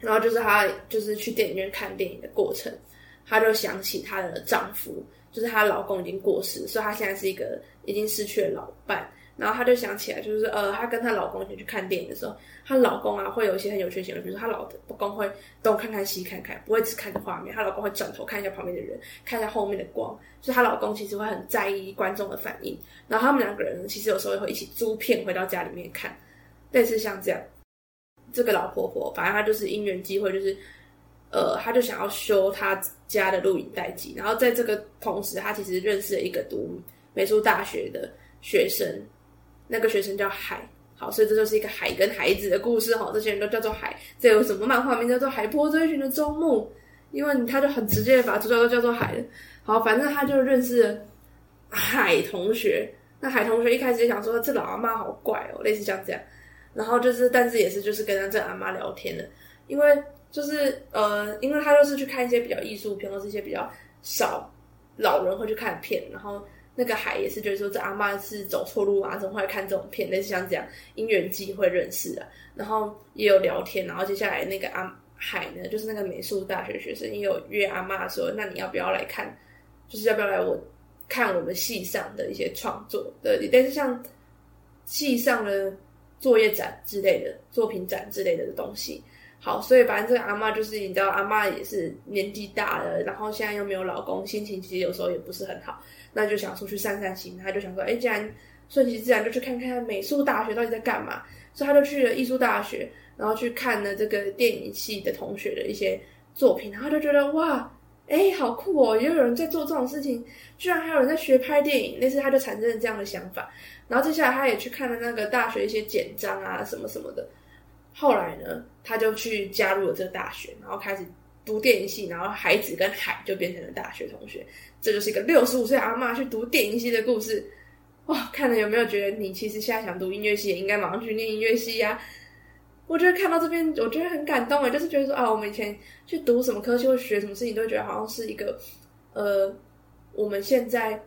然后就是她就是去电影院看电影的过程，她就想起她的丈夫，就是她老公已经过世，所以她现在是一个已经失去了老伴。然后她就想起来，就是呃，她跟她老公一起去看电影的时候，她老公啊会有一些很有趣的行为，比如说她老公会东看看西看看，不会只看着画面，她老公会转头看一下旁边的人，看一下后面的光，所以她老公其实会很在意观众的反应。然后他们两个人其实有时候也会一起租片回到家里面看，类似像这样。这个老婆婆，反正她就是因缘机会，就是呃，她就想要修她家的录影带机，然后在这个同时，她其实认识了一个读美术大学的学生。那个学生叫海，好，所以这就是一个海跟孩子的故事哈。这些人都叫做海，这有什么漫画名叫做《海波追寻的周末》？因为他就很直接的把主角都叫做海好，反正他就认识海同学。那海同学一开始就想说，这老阿妈好怪哦，类似像这样。然后就是，但是也是就是跟他这阿妈聊天的，因为就是呃，因为他就是去看一些比较艺术片或是一些比较少老人会去看片，然后。那个海也是觉得说这阿妈是走错路啊，怎么会看这种片？类似像这样因缘际会认识的，然后也有聊天，然后接下来那个阿海呢，就是那个美术大学学生，也有约阿妈说，那你要不要来看？就是要不要来我看我们系上的一些创作的，但是像系上的作业展之类的作品展之类的东西。好，所以反正这个阿妈就是你知道，阿妈也是年纪大了，然后现在又没有老公，心情其实有时候也不是很好，那就想出去散散心。他就想说，哎，既然顺其自然，就去看看美术大学到底在干嘛。所以他就去了艺术大学，然后去看了这个电影系的同学的一些作品，然后就觉得哇，哎，好酷哦，也有人在做这种事情，居然还有人在学拍电影。那次他就产生了这样的想法，然后接下来他也去看了那个大学一些简章啊，什么什么的。后来呢，他就去加入了这个大学，然后开始读电影系，然后孩子跟海就变成了大学同学。这就是一个六十五岁阿妈去读电影系的故事。哇，看了有没有觉得你其实现在想读音乐系，也应该马上去念音乐系呀？我觉得看到这边，我觉得很感动啊，就是觉得说啊，我们以前去读什么科系或学什么事情，都会觉得好像是一个呃，我们现在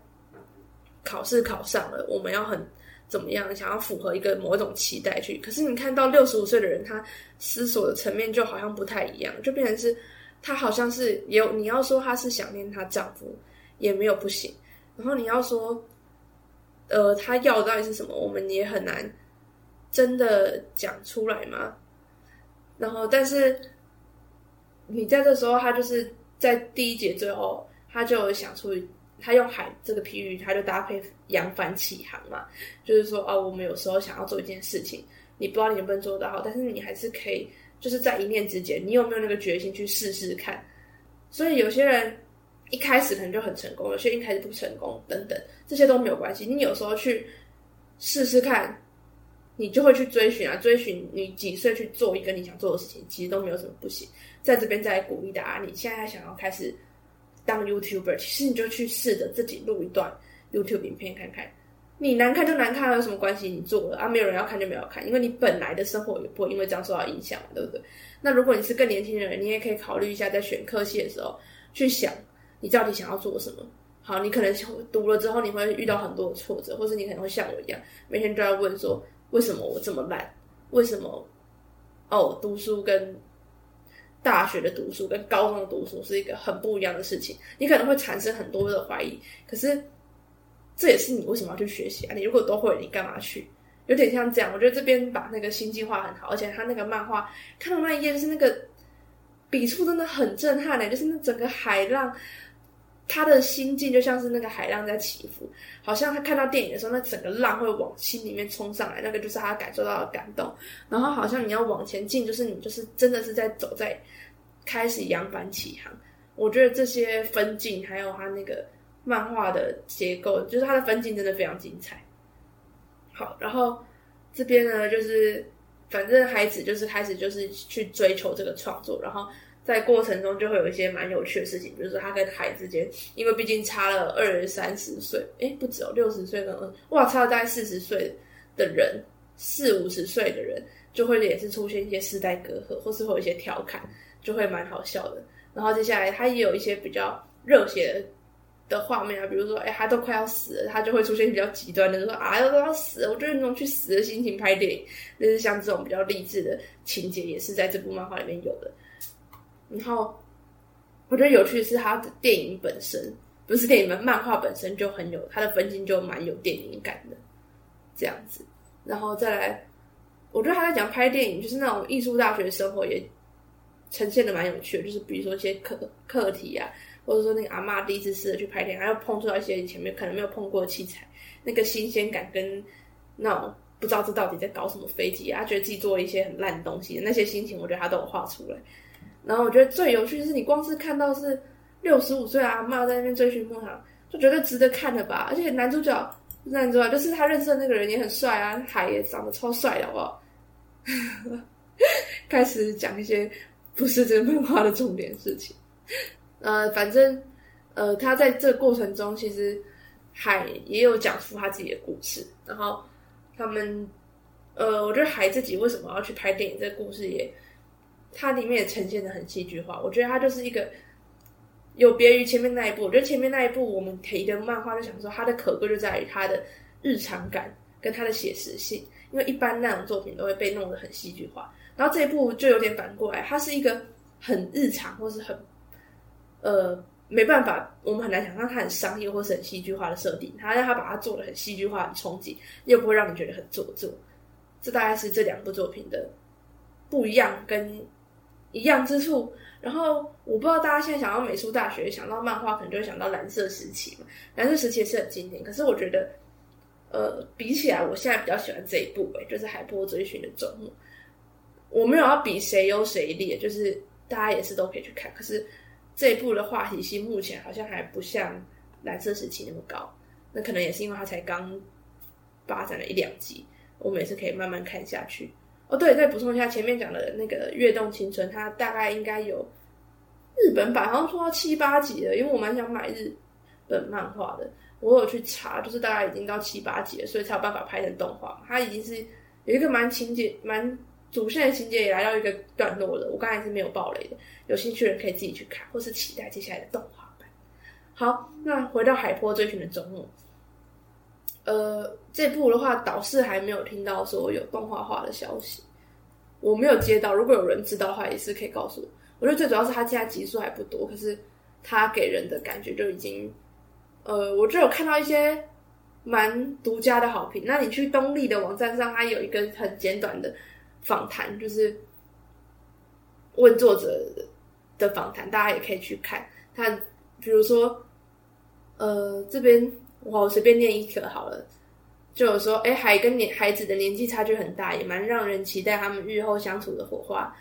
考试考上了，我们要很。怎么样？想要符合一个某种期待去，可是你看到六十五岁的人，他思索的层面就好像不太一样，就变成是，他好像是有你要说他是想念她丈夫，也没有不行。然后你要说，呃，他要到底是什么，我们也很难真的讲出来嘛。然后，但是你在这时候，他就是在第一节最后，他就想出。他用海这个譬喻，他就搭配扬帆起航嘛，就是说哦，我们有时候想要做一件事情，你不知道你能不能做得好，但是你还是可以，就是在一念之间，你有没有那个决心去试试看？所以有些人一开始可能就很成功，有些一开始不成功，等等，这些都没有关系。你有时候去试试看，你就会去追寻啊，追寻你几岁去做一个你想做的事情，其实都没有什么不行。在这边再鼓励大家，你现在想要开始。当 YouTuber，其实你就去试着自己录一段 YouTube 影片看看，你难看就难看，有什么关系？你做了啊，没有人要看就没有看，因为你本来的生活也不会因为这样受到影响，对不对？那如果你是更年轻的人，你也可以考虑一下，在选科系的时候去想你到底想要做什么。好，你可能读了之后你会遇到很多的挫折，或者你可能会像我一样，每天都要问说为什么我这么烂？为什么哦，读书跟。大学的读书跟高中的读书是一个很不一样的事情，你可能会产生很多的怀疑。可是这也是你为什么要去学习啊？你如果都会，你干嘛去？有点像这样。我觉得这边把那个心计划很好，而且他那个漫画看到那一页，就是那个笔触真的很震撼嘞，就是那整个海浪。他的心境就像是那个海浪在起伏，好像他看到电影的时候，那整个浪会往心里面冲上来，那个就是他感受到的感动。然后好像你要往前进，就是你就是真的是在走在开始扬帆起航。我觉得这些分镜还有他那个漫画的结构，就是他的分镜真的非常精彩。好，然后这边呢，就是反正孩子就是开始就是去追求这个创作，然后。在过程中就会有一些蛮有趣的事情，比如说他跟海之间，因为毕竟差了二三十岁，哎，不止哦，六十岁跟哇，差了大概四十岁的人，四五十岁的人，就会也是出现一些世代隔阂，或是会有一些调侃，就会蛮好笑的。然后接下来他也有一些比较热血的画面啊，比如说，哎，他都快要死了，他就会出现比较极端的，说啊，都要死了，我觉得那种去死的心情拍电影，就是像这种比较励志的情节，也是在这部漫画里面有的。然后，我觉得有趣的是，他的电影本身不是电影，漫画本身就很有，他的分镜就蛮有电影感的，这样子。然后再来，我觉得他在讲拍电影，就是那种艺术大学生活也呈现的蛮有趣的，就是比如说一些课课题啊，或者说那个阿妈第一次试着去拍电影，还要碰触到一些以前没可能没有碰过的器材，那个新鲜感跟那种不知道这到底在搞什么飞机啊，觉得自己做了一些很烂的东西，那些心情，我觉得他都有画出来。然后我觉得最有趣的是，你光是看到是六十五岁阿妈在那边追寻梦想，就觉得值得看的吧。而且男主角，男主角就是他认识的那个人也很帅啊，海也长得超帅，好不好？开始讲一些不是这个漫画的重点事情。呃，反正呃，他在这个过程中，其实海也有讲出他自己的故事。然后他们，呃，我觉得海自己为什么要去拍电影，这个故事也。它里面也呈现的很戏剧化，我觉得它就是一个有别于前面那一部。我觉得前面那一部我们提的漫画就想说，它的可贵就在于它的日常感跟它的写实性，因为一般那种作品都会被弄得很戏剧化，然后这一部就有点反过来，它是一个很日常或是很呃没办法，我们很难想象它很商业或是很戏剧化的设定，它让它把它做的很戏剧化、很冲击，又不会让你觉得很做作。这大概是这两部作品的不一样跟一样之处。然后我不知道大家现在想到美术大学，想到漫画，可能就会想到蓝色时期嘛。蓝色时期也是很经典，可是我觉得，呃，比起来，我现在比较喜欢这一部，哎，就是《海波追寻的周末》。我没有要比谁优谁劣，就是大家也是都可以去看。可是这一部的话题性目前好像还不像蓝色时期那么高，那可能也是因为它才刚发展了一两集。我们也是可以慢慢看下去哦。对，再补充一下前面讲的那个《跃动青春》，它大概应该有日本版，好像说到七八集了。因为我蛮想买日本漫画的，我有去查，就是大概已经到七八集了，所以才有办法拍成动画。它已经是有一个蛮情节、蛮主线的情节也来到一个段落了。我刚才是没有爆雷的，有兴趣的人可以自己去看，或是期待接下来的动画版。好，那回到《海坡追寻的周末》。呃，这部的话，导师还没有听到说有动画化的消息，我没有接到。如果有人知道的话，也是可以告诉我。我觉得最主要是他现在集数还不多，可是他给人的感觉就已经，呃，我就有看到一些蛮独家的好评。那你去东立的网站上，它有一个很简短的访谈，就是问作者的访谈，大家也可以去看。他比如说，呃，这边。我随便念一个好了，就有说，哎，还跟年孩子的年纪差距很大，也蛮让人期待他们日后相处的火花。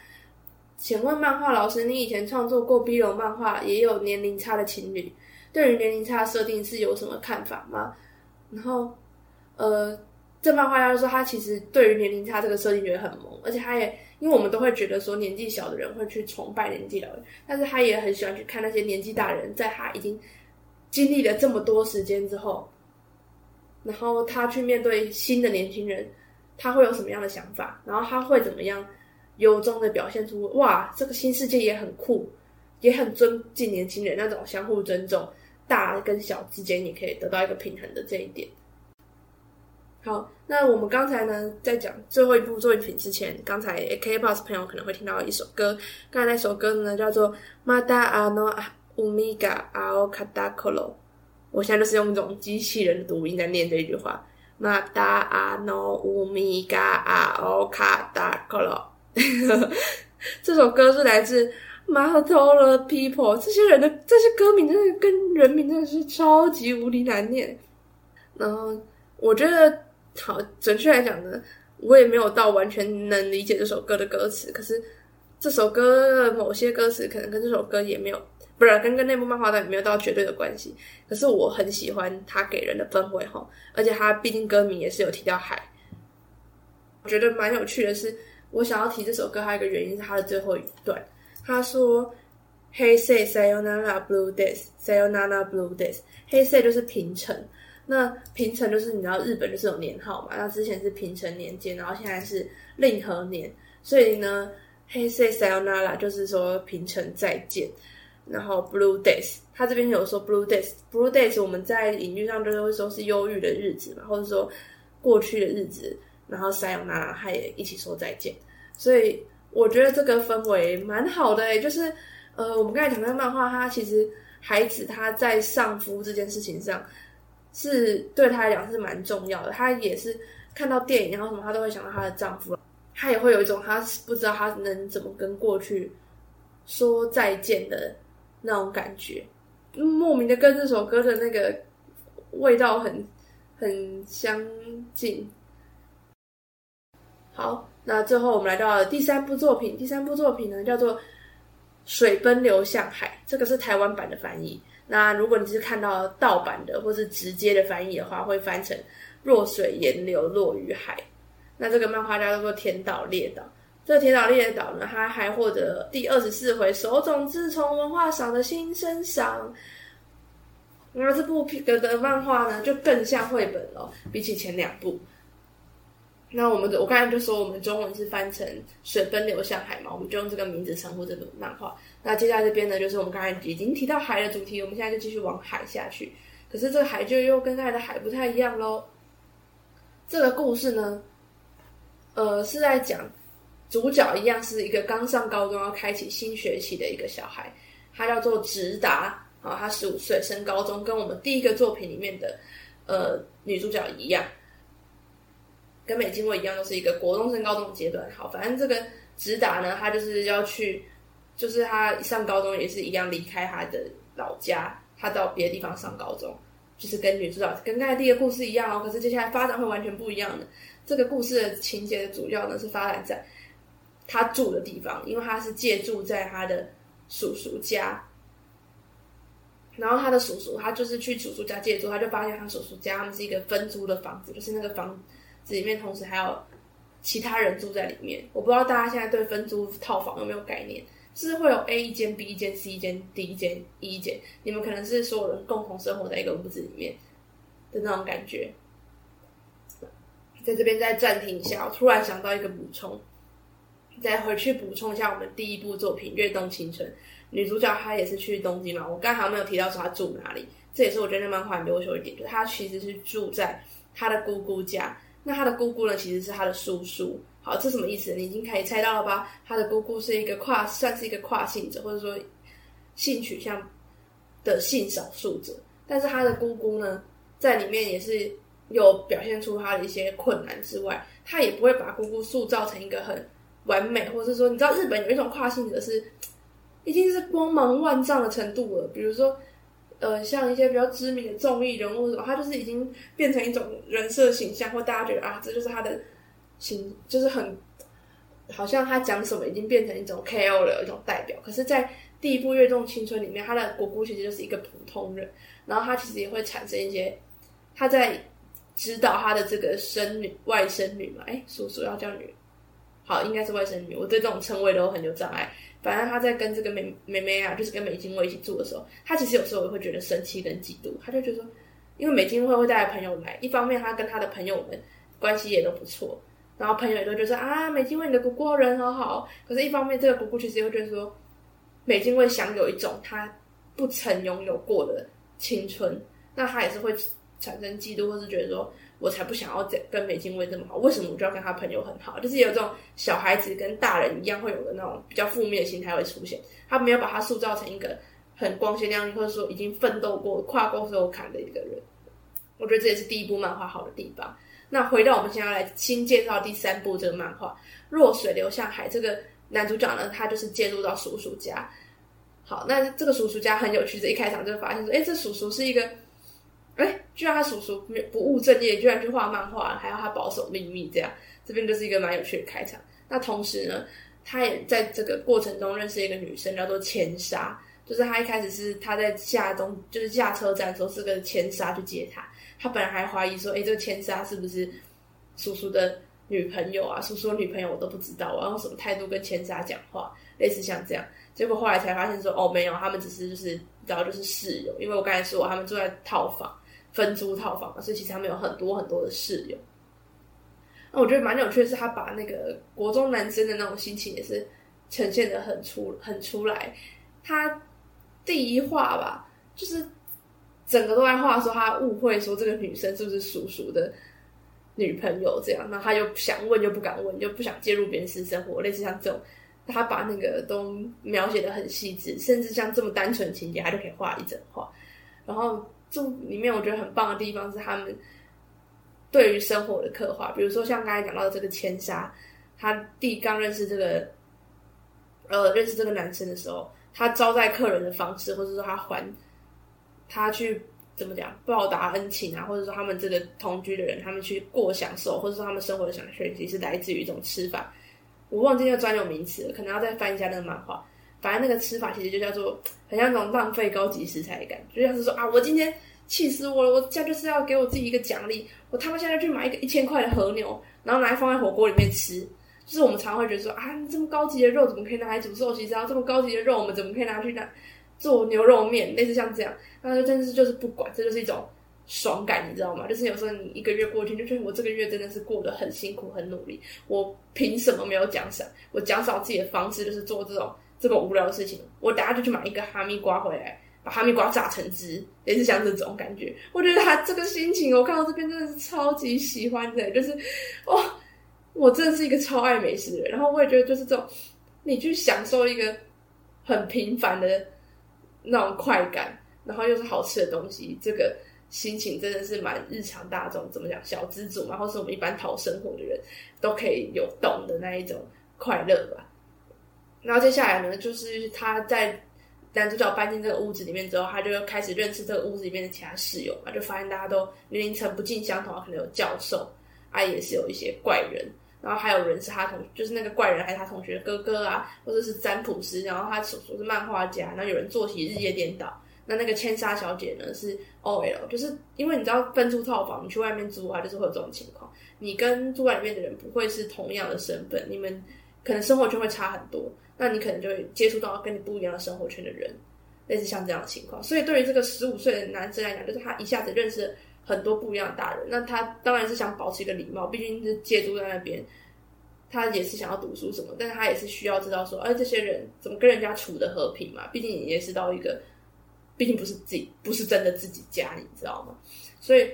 请问漫画老师，你以前创作过 B 楼漫画，也有年龄差的情侣，对于年龄差设定是有什么看法吗？然后，呃，这漫画家说他其实对于年龄差这个设定觉得很萌，而且他也因为我们都会觉得说年纪小的人会去崇拜年纪老人，但是他也很喜欢去看那些年纪大人，在他已经。经历了这么多时间之后，然后他去面对新的年轻人，他会有什么样的想法？然后他会怎么样由衷的表现出哇，这个新世界也很酷，也很尊敬年轻人那种相互尊重，大跟小之间也可以得到一个平衡的这一点。好，那我们刚才呢在讲最后一部作品之前，刚才 AK Boss 朋友可能会听到一首歌，刚才那首歌呢叫做《马达阿诺啊》。乌米嘎阿奥卡达克罗，我现在就是用这种机器人的读音在念这一句话。马达阿诺乌米嘎阿奥卡达克罗，这首歌是来自马头罗 people，这些人的这些歌名真的跟人名真的是超级无敌难念。然后我觉得，好准确来讲呢，我也没有到完全能理解这首歌的歌词，可是这首歌的某些歌词可能跟这首歌也没有。不是跟跟那部漫画也没有到绝对的关系，可是我很喜欢他给人的氛围哈，而且他毕竟歌名也是有提到海，我觉得蛮有趣的是，我想要提这首歌还有一个原因是它的最后一段，他说，Hey say sayonara blue days，sayonara blue days，Hey say 就是平成，那平成就是你知道日本就是有年号嘛，那之前是平成年间，然后现在是令和年，所以呢，Hey say sayonara 就是说平成再见。然后 Blue Days，他这边有说 Blue Days，Blue Days 我们在隐喻上就是会说是忧郁的日子嘛，或者说过去的日子。然后塞永娜他也一起说再见，所以我觉得这个氛围蛮好的，就是呃，我们刚才讲的漫画，他其实孩子他在丧夫这件事情上是对他来讲是蛮重要的。他也是看到电影然后什么，他都会想到他的丈夫，他也会有一种他不知道他能怎么跟过去说再见的。那种感觉，莫名的跟这首歌的那个味道很很相近。好，那最后我们来到了第三部作品。第三部作品呢叫做《水奔流向海》，这个是台湾版的翻译。那如果你是看到盗版的或是直接的翻译的话，会翻成“弱水沿流落于海”。那这个漫画家叫做田岛列岛。这个田岛列岛呢，他还获得第二十四回手冢治虫文化赏的新生赏。那这部的的漫画呢，就更像绘本了，比起前两部。那我们的我刚才就说我们中文是翻成水奔流向海嘛，我们就用这个名字称呼这个漫画。那接下来这边呢，就是我们刚才已经提到海的主题，我们现在就继续往海下去。可是这个海就又跟刚才的海不太一样喽。这个故事呢，呃，是在讲主角一样是一个刚上高中要开启新学期的一个小孩，他叫做直达啊，他十五岁升高中，跟我们第一个作品里面的呃女主角一样。跟美津卫一样，都是一个国中升高中阶段。好，反正这个直达呢，他就是要去，就是他上高中也是一样离开他的老家，他到别的地方上高中，就是跟女主角跟刚才第一个故事一样哦。可是接下来发展会完全不一样的。这个故事的情节的主要呢是发展在他住的地方，因为他是借住在他的叔叔家，然后他的叔叔他就是去叔叔家借住，他就发现他叔叔家他们是一个分租的房子，就是那个房。这里面同时还有其他人住在里面，我不知道大家现在对分租套房有没有概念？是会有 A 一间、B 一间、C 一间、D 一间、E 一间，你们可能是所有人共同生活在一个屋子里面的那种感觉。在这边再暂停一下，我突然想到一个补充，再回去补充一下我们第一部作品《跃动青春》，女主角她也是去东京嘛？我刚才没有提到说她住哪里，这也是我觉得漫画很优秀一点，就她其实是住在她的姑姑家。那他的姑姑呢，其实是他的叔叔。好，这什么意思？你已经可以猜到了吧？他的姑姑是一个跨，算是一个跨性者，或者说性取向的性少数者。但是他的姑姑呢，在里面也是有表现出他的一些困难之外，他也不会把姑姑塑造成一个很完美，或者是说，你知道日本有一种跨性者是已经是光芒万丈的程度了，比如说。呃，像一些比较知名的综艺人物什么，他就是已经变成一种人设形象，或大家觉得啊，这就是他的形，就是很好像他讲什么已经变成一种 KOL 的一种代表。可是，在第一部《跃动青春》里面，他的姑姑其实就是一个普通人，然后他其实也会产生一些他在指导他的这个孙女、外甥女嘛，哎，叔叔要叫女，好，应该是外甥女。我对这种称谓都很有障碍。反正他在跟这个美美美啊，就是跟美金卫一起住的时候，他其实有时候也会觉得生气跟嫉妒。他就觉得说，因为美金卫会带朋友来，一方面他跟他的朋友们关系也都不错，然后朋友也都觉得啊，美金卫你的姑姑人很好。可是，一方面这个姑姑其实也会觉得说，美金卫享有一种他不曾拥有过的青春，那他也是会产生嫉妒，或是觉得说。我才不想要跟跟美金卫这么好，为什么我就要跟他朋友很好？就是有这种小孩子跟大人一样会有的那种比较负面的心态会出现。他没有把他塑造成一个很光鲜亮丽，或者说已经奋斗过、跨过所有坎的一个人。我觉得这也是第一部漫画好的地方。那回到我们现在来新介绍第三部这个漫画《弱水流向海》，这个男主角呢，他就是介入到叔叔家。好，那这个叔叔家很有趣，这一开场就发现说，哎，这叔叔是一个。哎，居然他叔叔不务正业，居然去画漫画，还要他保守秘密，这样这边就是一个蛮有趣的开场。那同时呢，他也在这个过程中认识一个女生，叫做千沙。就是他一开始是他在下东，就是下车站的时候是个千沙去接他。他本来还怀疑说，哎，这个千沙是不是叔叔的女朋友啊？叔叔的女朋友我都不知道，我要用什么态度跟千沙讲话？类似像这样。结果后来才发现说，哦，没有，他们只是就是，然后就是室友。因为我刚才说他们住在套房。分租套房，所以其实他们有很多很多的室友。那我觉得蛮有趣的是，他把那个国中男生的那种心情也是呈现的很出很出来。他第一话吧，就是整个都在画说他误会说这个女生是不是叔叔的女朋友这样，那他又想问又不敢问，又不想介入别人私生活，类似像这种，他把那个都描写的很细致，甚至像这么单纯情节，他就可以画一整画，然后。这里面我觉得很棒的地方是他们对于生活的刻画，比如说像刚才讲到的这个千沙，他弟刚认识这个呃认识这个男生的时候，他招待客人的方式，或者说他还他去怎么讲报答恩情啊，或者说他们这个同居的人，他们去过享受，或者说他们生活的享受，其实来自于一种吃法。我忘记那个专有名词了，可能要再翻一下那个漫画。反正那个吃法其实就叫做很像那种浪费高级食材的感觉，就像是说啊，我今天气死我了，我家就是要给我自己一个奖励，我他妈现在去买一个一千块的和牛，然后拿来放在火锅里面吃。就是我们常会觉得说啊，这么高级的肉怎么可以拿来煮寿司？然后这么高级的肉，我们怎么可以拿去拿做牛肉面？类似像这样，那真的是就是不管，这就是一种爽感，你知道吗？就是有时候你一个月过去，就觉得我这个月真的是过得很辛苦、很努力，我凭什么没有奖赏？我奖赏自己的方式就是做这种这么无聊的事情。我等下就去买一个哈密瓜回来，把哈密瓜榨成汁，也是像这种感觉。我觉得他这个心情，我看到这边真的是超级喜欢的，就是哇，我真的是一个超爱美食的人。然后我也觉得就是这种，你去享受一个很平凡的那种快感，然后又是好吃的东西，这个。心情真的是蛮日常大众，怎么讲小资主嘛，或是我们一般讨生活的人都可以有懂的那一种快乐吧。然后接下来呢，就是他在男主角搬进这个屋子里面之后，他就开始认识这个屋子里面的其他室友嘛，就发现大家都年龄层不尽相同，可能有教授啊，也是有一些怪人，然后还有人是他同，就是那个怪人还是他同学的哥哥啊，或者是占卜师，然后他所说是漫画家，然后有人作息日夜颠倒。那那个千沙小姐呢？是 O L，就是因为你知道分租套房，你去外面租啊，就是会有这种情况。你跟住在里面的人不会是同样的身份，你们可能生活圈会差很多。那你可能就会接触到跟你不一样的生活圈的人，类似像这样的情况。所以对于这个十五岁的男生来讲，就是他一下子认识很多不一样的大人。那他当然是想保持一个礼貌，毕竟是借住在那边，他也是想要读书什么，但是他也是需要知道说，哎，这些人怎么跟人家处的和平嘛？毕竟也是到一个。毕竟不是自己，不是真的自己家，你知道吗？所以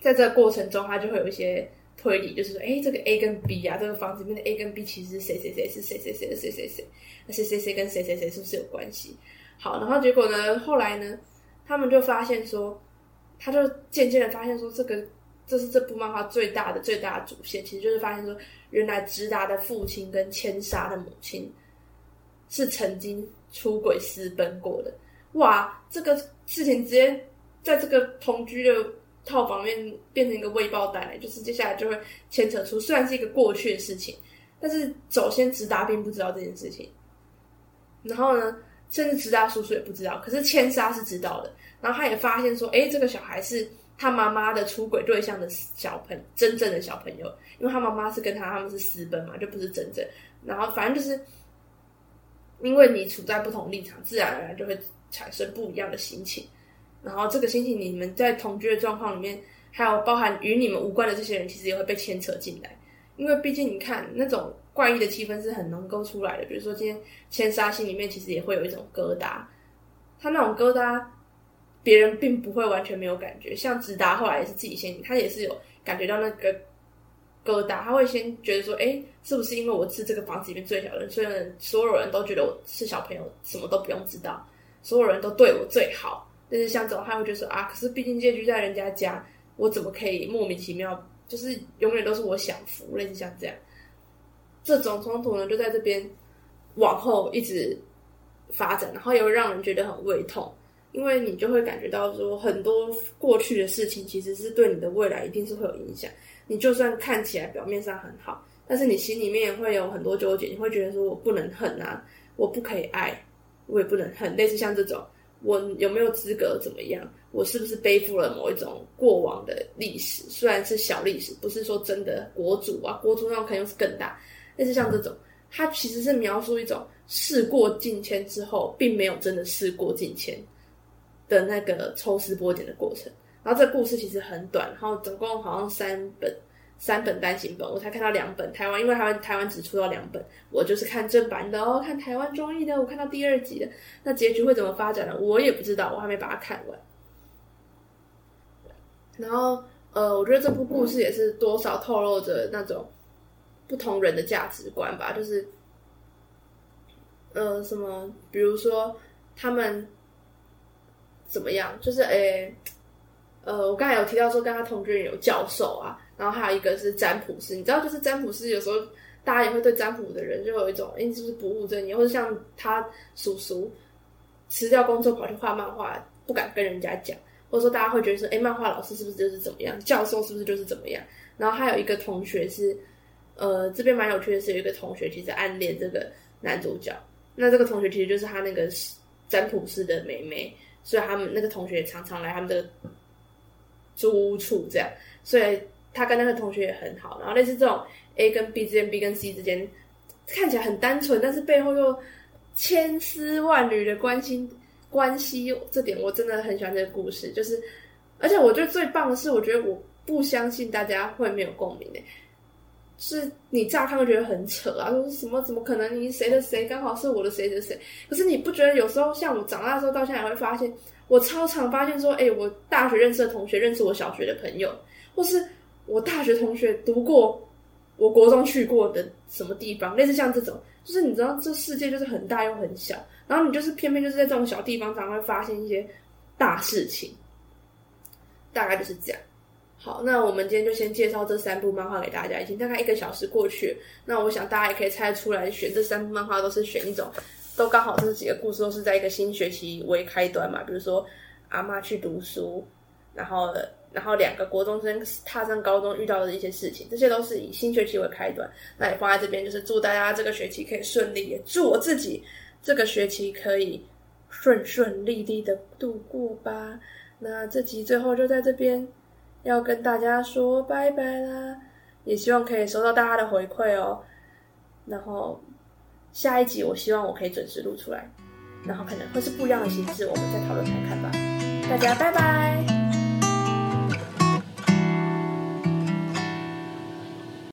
在这个过程中，他就会有一些推理，就是说，哎，这个 A 跟 B 啊，这个房子里面的 A 跟 B 其实谁谁谁是谁谁谁的谁谁谁，那谁谁谁跟谁谁谁是不是有关系？好，然后结果呢，后来呢，他们就发现说，他就渐渐的发现说，这个这是这部漫画最大的最大的主线，其实就是发现说，原来直达的父亲跟千沙的母亲是曾经出轨私奔过的。哇，这个事情直接在这个同居的套房面变成一个微爆弹，就是接下来就会牵扯出，虽然是一个过去的事情，但是首先直达并不知道这件事情，然后呢，甚至直达叔叔也不知道，可是千沙是知道的，然后他也发现说，哎，这个小孩是他妈妈的出轨对象的小朋真正的小朋友，因为他妈妈是跟他他们是私奔嘛，就不是真正，然后反正就是因为你处在不同立场，自然而然就会。产生不一样的心情，然后这个心情，你们在同居的状况里面，还有包含与你们无关的这些人，其实也会被牵扯进来。因为毕竟你看，那种怪异的气氛是很能够出来的。比如说今天千沙心里面其实也会有一种疙瘩，他那种疙瘩，别人并不会完全没有感觉。像直达后来也是自己先，他也是有感觉到那个疙瘩，他会先觉得说，哎，是不是因为我是这个房子里面最小的人，所以所有人都觉得我是小朋友，什么都不用知道。所有人都对我最好，但是像这种，他会觉得说啊，可是毕竟借居在人家家，我怎么可以莫名其妙，就是永远都是我享福，类似像这样，这种冲突呢，就在这边往后一直发展，然后也会让人觉得很胃痛，因为你就会感觉到说，很多过去的事情其实是对你的未来一定是会有影响。你就算看起来表面上很好，但是你心里面也会有很多纠结，你会觉得说我不能恨啊，我不可以爱。我也不能恨类似像这种，我有没有资格怎么样？我是不是背负了某一种过往的历史？虽然是小历史，不是说真的国主啊，国主那种可能是更大。但是像这种，它其实是描述一种事过境迁之后，并没有真的事过境迁的那个抽丝剥茧的过程。然后这故事其实很短，然后总共好像三本。三本单行本，我才看到两本。台湾因为台湾台湾只出到两本，我就是看正版的哦，看台湾综艺的。我看到第二集的，那结局会怎么发展呢？我也不知道，我还没把它看完。然后，呃，我觉得这部故事也是多少透露着那种不同人的价值观吧，就是，呃，什么，比如说他们怎么样，就是，诶，呃，我刚才有提到说跟他同居人有教授啊。然后还有一个是占卜师，你知道，就是占卜师有时候大家也会对占卜的人就有一种，哎，是不是不务正业，或者像他叔叔辞掉工作跑去画漫画，不敢跟人家讲，或者说大家会觉得说，哎，漫画老师是不是就是怎么样，教授是不是就是怎么样？然后还有一个同学是，呃，这边蛮有趣的是，有一个同学其实暗恋这个男主角，那这个同学其实就是他那个占卜师的妹妹，所以他们那个同学常常来他们的租屋处这样，所以。他跟那个同学也很好，然后类似这种 A 跟 B 之间，B 跟 C 之间看起来很单纯，但是背后又千丝万缕的关心关系，这点我真的很喜欢这个故事。就是而且我觉得最棒的是，我觉得我不相信大家会没有共鸣诶。是你乍看会觉得很扯啊，说什么怎么可能？你谁的谁刚好是我的谁的谁？可是你不觉得有时候像我长大的时候到现在会发现，我超常发现说，哎，我大学认识的同学认识我小学的朋友，或是我大学同学读过我国中去过的什么地方，类似像这种，就是你知道这世界就是很大又很小，然后你就是偏偏就是在这种小地方，常常会发现一些大事情，大概就是这样。好，那我们今天就先介绍这三部漫画给大家。已经大概一个小时过去，那我想大家也可以猜出来，选这三部漫画都是选一种，都刚好这几个故事都是在一个新学期为开端嘛。比如说阿妈去读书，然后然后两个国中生踏上高中遇到的一些事情，这些都是以新学期为开端。那也放在这边，就是祝大家这个学期可以顺利，也祝我自己这个学期可以顺顺利利的度过吧。那这集最后就在这边。要跟大家说拜拜啦，也希望可以收到大家的回馈哦。然后下一集，我希望我可以准时录出来，然后可能会是不一样的形式，我们再讨论看看吧。大家拜拜。